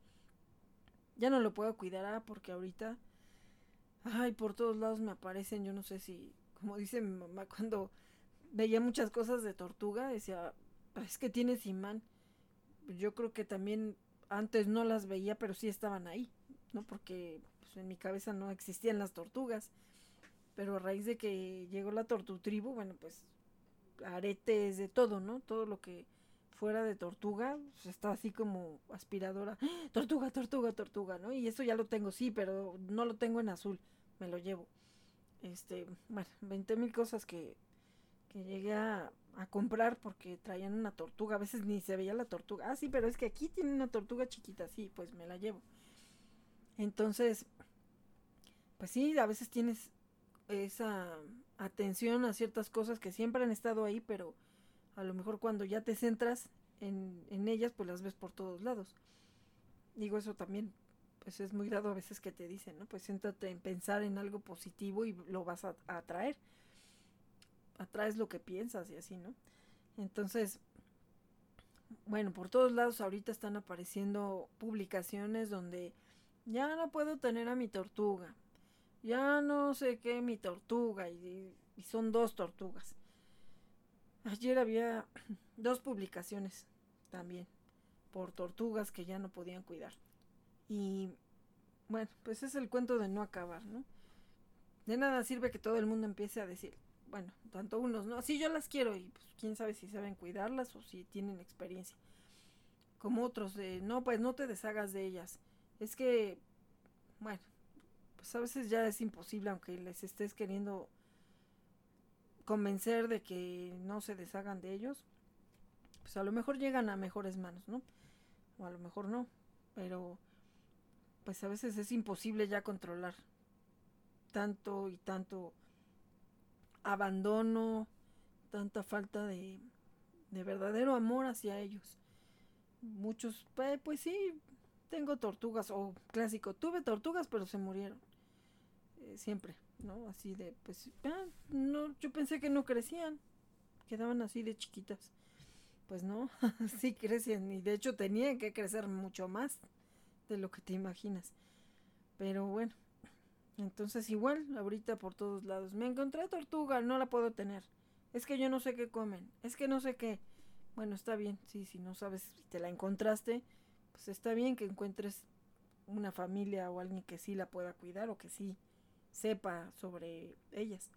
Ya no lo puedo cuidar, ah, porque ahorita, ay, por todos lados me aparecen, yo no sé si como dice mi mamá, cuando veía muchas cosas de tortuga, decía, es que tienes imán. Yo creo que también antes no las veía, pero sí estaban ahí, ¿no? Porque pues, en mi cabeza no existían las tortugas. Pero a raíz de que llegó la tortutribu, bueno, pues aretes, de todo, ¿no? Todo lo que fuera de tortuga, pues está así como aspiradora. ¡Ah! Tortuga, tortuga, tortuga, ¿no? Y eso ya lo tengo, sí, pero no lo tengo en azul, me lo llevo este, bueno, 20 mil cosas que, que llegué a, a, comprar porque traían una tortuga. A veces ni se veía la tortuga. Ah, sí, pero es que aquí tiene una tortuga chiquita, sí, pues me la llevo. Entonces, pues sí, a veces tienes esa atención a ciertas cosas que siempre han estado ahí, pero a lo mejor cuando ya te centras en, en ellas, pues las ves por todos lados. Digo, eso también pues es muy dado a veces que te dicen, ¿no? Pues siéntate en pensar en algo positivo y lo vas a, atraer. Atraes lo que piensas y así, ¿no? Entonces, bueno, por todos lados ahorita están apareciendo publicaciones donde ya no puedo tener a mi tortuga, ya no sé qué mi tortuga y, y son dos tortugas. Ayer había dos publicaciones también por tortugas que ya no podían cuidar. Y bueno, pues es el cuento de no acabar, ¿no? De nada sirve que todo el mundo empiece a decir, bueno, tanto unos, ¿no? Sí, yo las quiero y pues quién sabe si saben cuidarlas o si tienen experiencia. Como otros de, no, pues no te deshagas de ellas. Es que, bueno, pues a veces ya es imposible, aunque les estés queriendo convencer de que no se deshagan de ellos, pues a lo mejor llegan a mejores manos, ¿no? O a lo mejor no, pero pues a veces es imposible ya controlar tanto y tanto abandono, tanta falta de, de verdadero amor hacia ellos. Muchos, pues, sí, tengo tortugas, o clásico, tuve tortugas pero se murieron. Eh, siempre, ¿no? Así de, pues, no, yo pensé que no crecían, quedaban así de chiquitas. Pues no, sí crecían y de hecho tenían que crecer mucho más de lo que te imaginas. Pero bueno, entonces igual, ahorita por todos lados. Me encontré tortuga, no la puedo tener. Es que yo no sé qué comen. Es que no sé qué. Bueno, está bien. Sí, si no sabes si te la encontraste, pues está bien que encuentres una familia o alguien que sí la pueda cuidar o que sí sepa sobre ellas.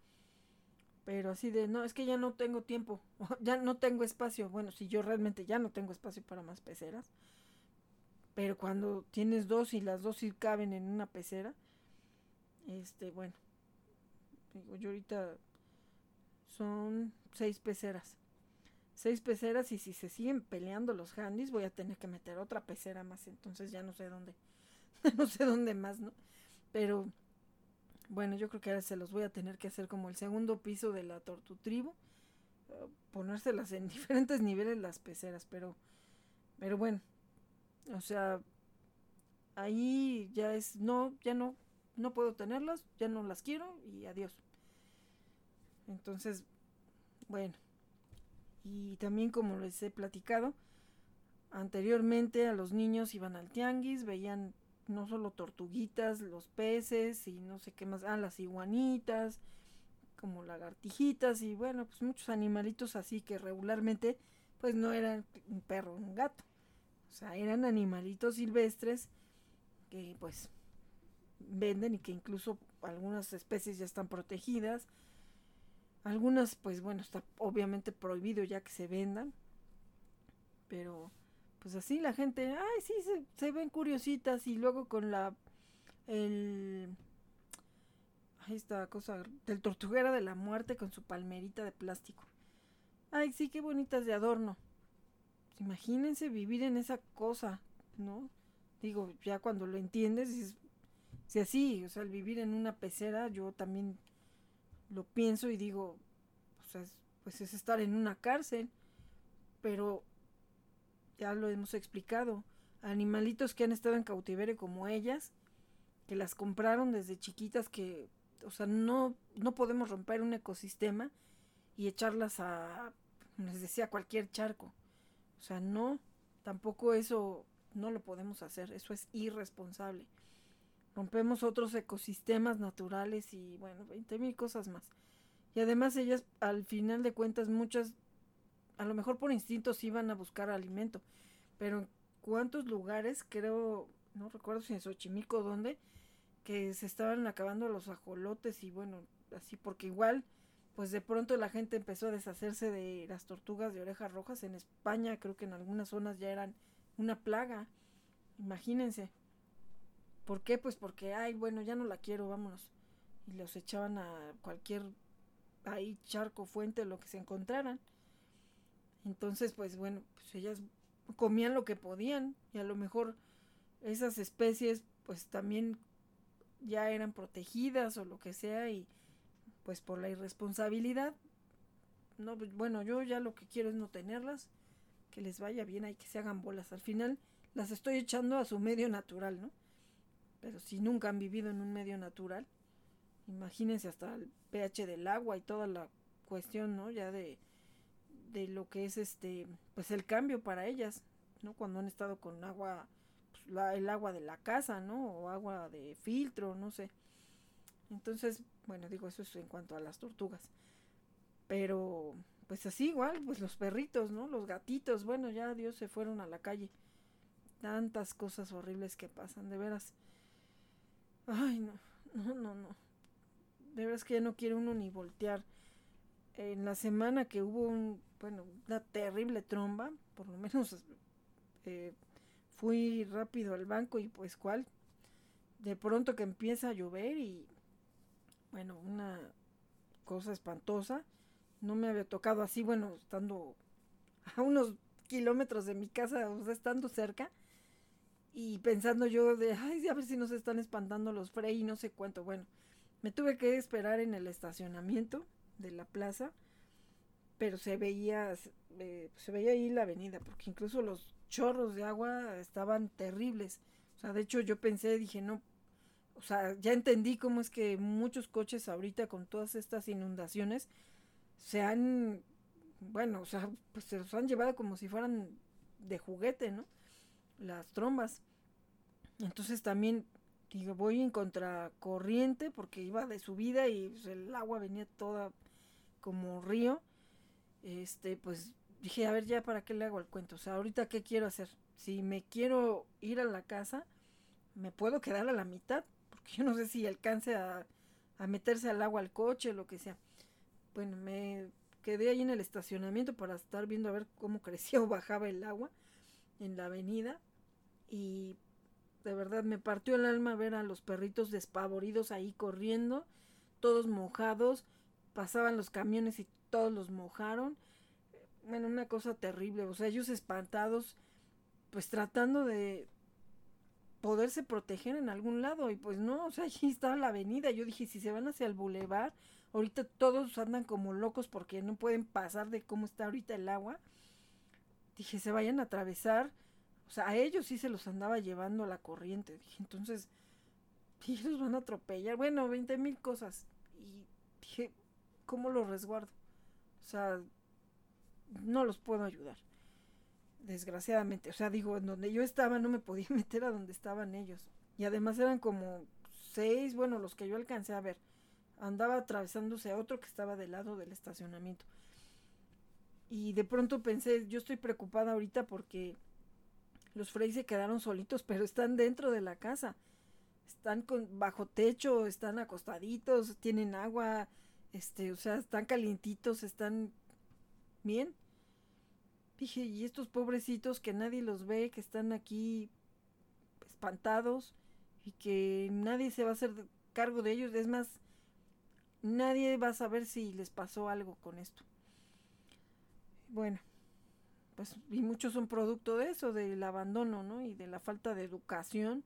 Pero así de, no, es que ya no tengo tiempo, ya no tengo espacio. Bueno, si yo realmente ya no tengo espacio para más peceras. Pero cuando tienes dos y las dos sí caben en una pecera, este, bueno, digo, yo ahorita son seis peceras. Seis peceras y si se siguen peleando los handys voy a tener que meter otra pecera más. Entonces ya no sé dónde, no sé dónde más, ¿no? Pero bueno, yo creo que ahora se los voy a tener que hacer como el segundo piso de la tortutribo. Uh, ponérselas en diferentes niveles las peceras, pero, pero bueno, o sea, ahí ya es, no, ya no, no puedo tenerlas, ya no las quiero y adiós. Entonces, bueno, y también como les he platicado, anteriormente a los niños iban al tianguis, veían no solo tortuguitas, los peces y no sé qué más, ah, las iguanitas, como lagartijitas y bueno, pues muchos animalitos así que regularmente pues no eran un perro, un gato. O sea, eran animalitos silvestres que pues venden y que incluso algunas especies ya están protegidas. Algunas pues bueno, está obviamente prohibido ya que se vendan. Pero pues así la gente, ay, sí, se, ven curiositas y luego con la, el, ahí está cosa del tortuguera de la muerte con su palmerita de plástico. Ay, sí, qué bonitas de adorno. Pues imagínense vivir en esa cosa, ¿no? Digo, ya cuando lo entiendes, si así, o sea, el vivir en una pecera, yo también lo pienso y digo, o sea, pues es estar en una cárcel, pero ya lo hemos explicado, animalitos que han estado en cautiverio como ellas, que las compraron desde chiquitas, que, o sea, no, no podemos romper un ecosistema y echarlas a, les decía, cualquier charco. O sea, no, tampoco eso no lo podemos hacer, eso es irresponsable. Rompemos otros ecosistemas naturales y bueno, 20 mil cosas más. Y además ellas, al final de cuentas, muchas a lo mejor por instinto sí iban a buscar alimento, pero en cuántos lugares, creo, no recuerdo si en Xochimilco dónde, que se estaban acabando los ajolotes y bueno, así porque igual, pues de pronto la gente empezó a deshacerse de las tortugas de orejas rojas. En España creo que en algunas zonas ya eran una plaga, imagínense. ¿Por qué? Pues porque, ay, bueno, ya no la quiero, vámonos. Y los echaban a cualquier ahí charco, fuente, lo que se encontraran. Entonces, pues bueno, pues ellas comían lo que podían y a lo mejor esas especies pues también ya eran protegidas o lo que sea y pues por la irresponsabilidad. No pues, bueno yo ya lo que quiero es no tenerlas que les vaya bien hay que se hagan bolas. Al final las estoy echando a su medio natural no pero si nunca han vivido en un medio natural imagínense hasta el pH del agua y toda la cuestión no ya de de lo que es este pues el cambio para ellas no cuando han estado con agua pues, el agua de la casa no o agua de filtro no sé entonces bueno digo eso es en cuanto a las tortugas. Pero pues así igual pues los perritos no los gatitos bueno ya Dios se fueron a la calle. Tantas cosas horribles que pasan de veras. Ay no no no no. De veras que ya no quiere uno ni voltear. En la semana que hubo un bueno, una terrible tromba, por lo menos eh, fui rápido al banco y pues cuál, de pronto que empieza a llover y bueno, una cosa espantosa, no me había tocado así, bueno, estando a unos kilómetros de mi casa, o sea, estando cerca, y pensando yo de, ay, a ver si nos están espantando los Frey y no sé cuánto, bueno, me tuve que esperar en el estacionamiento de la plaza, pero se veía, eh, se veía ahí la avenida, porque incluso los chorros de agua estaban terribles. O sea, de hecho yo pensé, dije, no, o sea, ya entendí cómo es que muchos coches ahorita con todas estas inundaciones se han, bueno, o sea, pues se los han llevado como si fueran de juguete, ¿no? Las trombas. Entonces también, digo, voy en contracorriente porque iba de subida y pues, el agua venía toda como río este, pues dije, a ver, ya para qué le hago el cuento. O sea, ahorita qué quiero hacer. Si me quiero ir a la casa, me puedo quedar a la mitad, yo no sé si alcance a, a meterse al agua al coche, lo que sea. Bueno, me quedé ahí en el estacionamiento para estar viendo a ver cómo crecía o bajaba el agua en la avenida. Y de verdad me partió el alma ver a los perritos despavoridos ahí corriendo, todos mojados. Pasaban los camiones y todos los mojaron. Bueno, una cosa terrible. O sea, ellos espantados, pues tratando de poderse proteger en algún lado. Y pues no, o sea, allí estaba la avenida. Yo dije, si se van hacia el bulevar, ahorita todos andan como locos porque no pueden pasar de cómo está ahorita el agua. Dije, se vayan a atravesar o sea, a ellos sí se los andaba llevando la corriente. Dije, entonces, ellos van a atropellar. Bueno, 20 mil cosas. Y dije, ¿cómo los resguardo? O sea, no los puedo ayudar. Desgraciadamente. O sea, digo, en donde yo estaba no me podía meter a donde estaban ellos. Y además eran como seis, bueno, los que yo alcancé a ver. Andaba atravesándose a otro que estaba del lado del estacionamiento. Y de pronto pensé, yo estoy preocupada ahorita porque los Frey se quedaron solitos, pero están dentro de la casa. Están con, bajo techo, están acostaditos, tienen agua, este, o sea, están calientitos, están bien. Dije, y estos pobrecitos que nadie los ve, que están aquí espantados y que nadie se va a hacer cargo de ellos. Es más, nadie va a saber si les pasó algo con esto. Bueno, pues, y muchos son producto de eso, del abandono, ¿no? Y de la falta de educación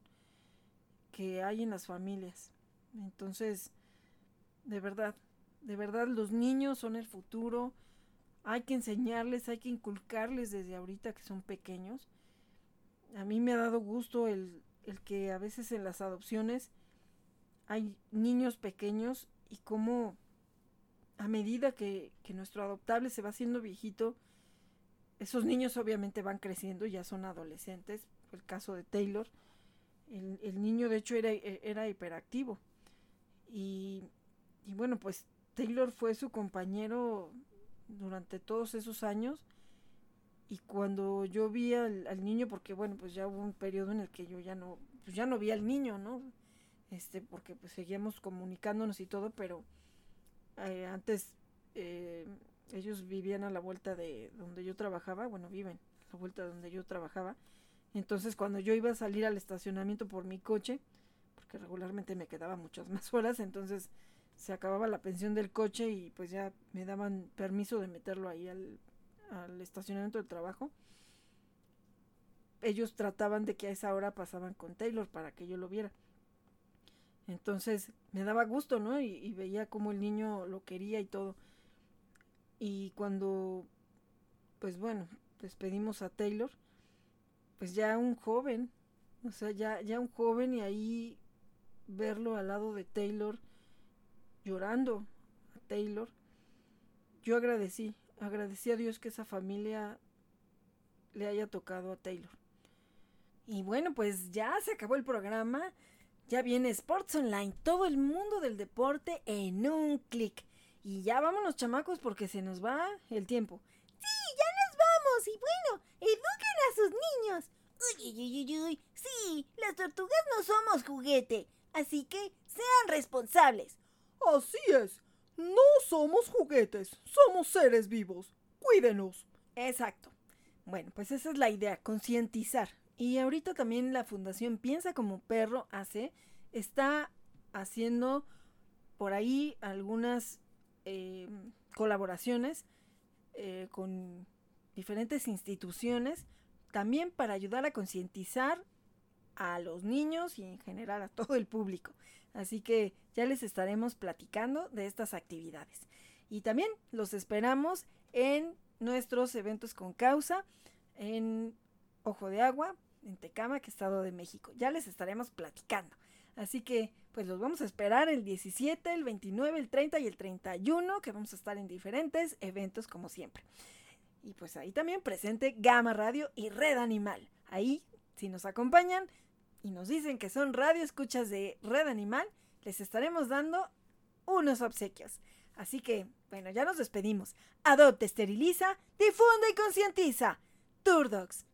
que hay en las familias. Entonces, de verdad, de verdad los niños son el futuro. Hay que enseñarles, hay que inculcarles desde ahorita que son pequeños. A mí me ha dado gusto el, el que a veces en las adopciones hay niños pequeños y como a medida que, que nuestro adoptable se va haciendo viejito, esos niños obviamente van creciendo, ya son adolescentes, el caso de Taylor, el, niño de hecho era, era hiperactivo y, y, bueno, pues Taylor fue su compañero durante todos esos años y cuando yo vi al, niño, porque bueno, pues ya hubo un periodo en el que yo ya no, pues ya no vi al niño, ¿no? Este, porque pues seguíamos comunicándonos y todo, pero eh, antes eh, ellos vivían a la vuelta de donde yo trabajaba, bueno, viven a la vuelta de donde yo trabajaba. Entonces, cuando yo iba a salir al estacionamiento por mi coche, porque regularmente me quedaba muchas más horas, entonces se acababa la pensión del coche y pues ya me daban permiso de meterlo ahí al, al estacionamiento del trabajo. Ellos trataban de que a esa hora pasaban con Taylor para que yo lo viera. Entonces me daba gusto, ¿no? Y, veía cómo el niño lo quería y todo. Y cuando, pues bueno, despedimos a Taylor, pues ya un joven, o sea, ya, ya un joven y ahí verlo al lado de Taylor, llorando a Taylor, yo agradecí, agradecí a Dios que esa familia le haya tocado a Taylor. Y bueno, pues ya se acabó el programa. Ya viene Sports Online, todo el mundo del deporte en un clic. Y ya vámonos, chamacos, porque se nos va el tiempo. Sí, ya nos vamos. Y bueno, eduquen a sus niños. Uy, uy, uy, uy. Sí, las tortugas no somos juguete. Así que sean responsables. Así es. No somos juguetes. Somos seres vivos. Cuídenos. Exacto. Bueno, pues esa es la idea, concientizar. Y ahorita también la Fundación Piensa como Perro hace, está haciendo por ahí algunas eh, colaboraciones eh, con diferentes instituciones, también para ayudar a concientizar a los niños y en general a todo el público. Así que ya les estaremos platicando de estas actividades. Y también los esperamos en nuestros eventos con causa en Ojo de Agua, en Tecama, que Estado de México. Ya les estaremos platicando. Así que pues los vamos a esperar el 17, el 29, el 30 y el 31, que vamos a estar en diferentes eventos como siempre. Y pues ahí también presente Gama Radio y Red Animal. Ahí, si nos acompañan y nos dicen que son radio escuchas de Red Animal, les estaremos dando unos obsequios. Así que, bueno, ya nos despedimos. Adopta, esteriliza, difunde y concientiza. Turdox,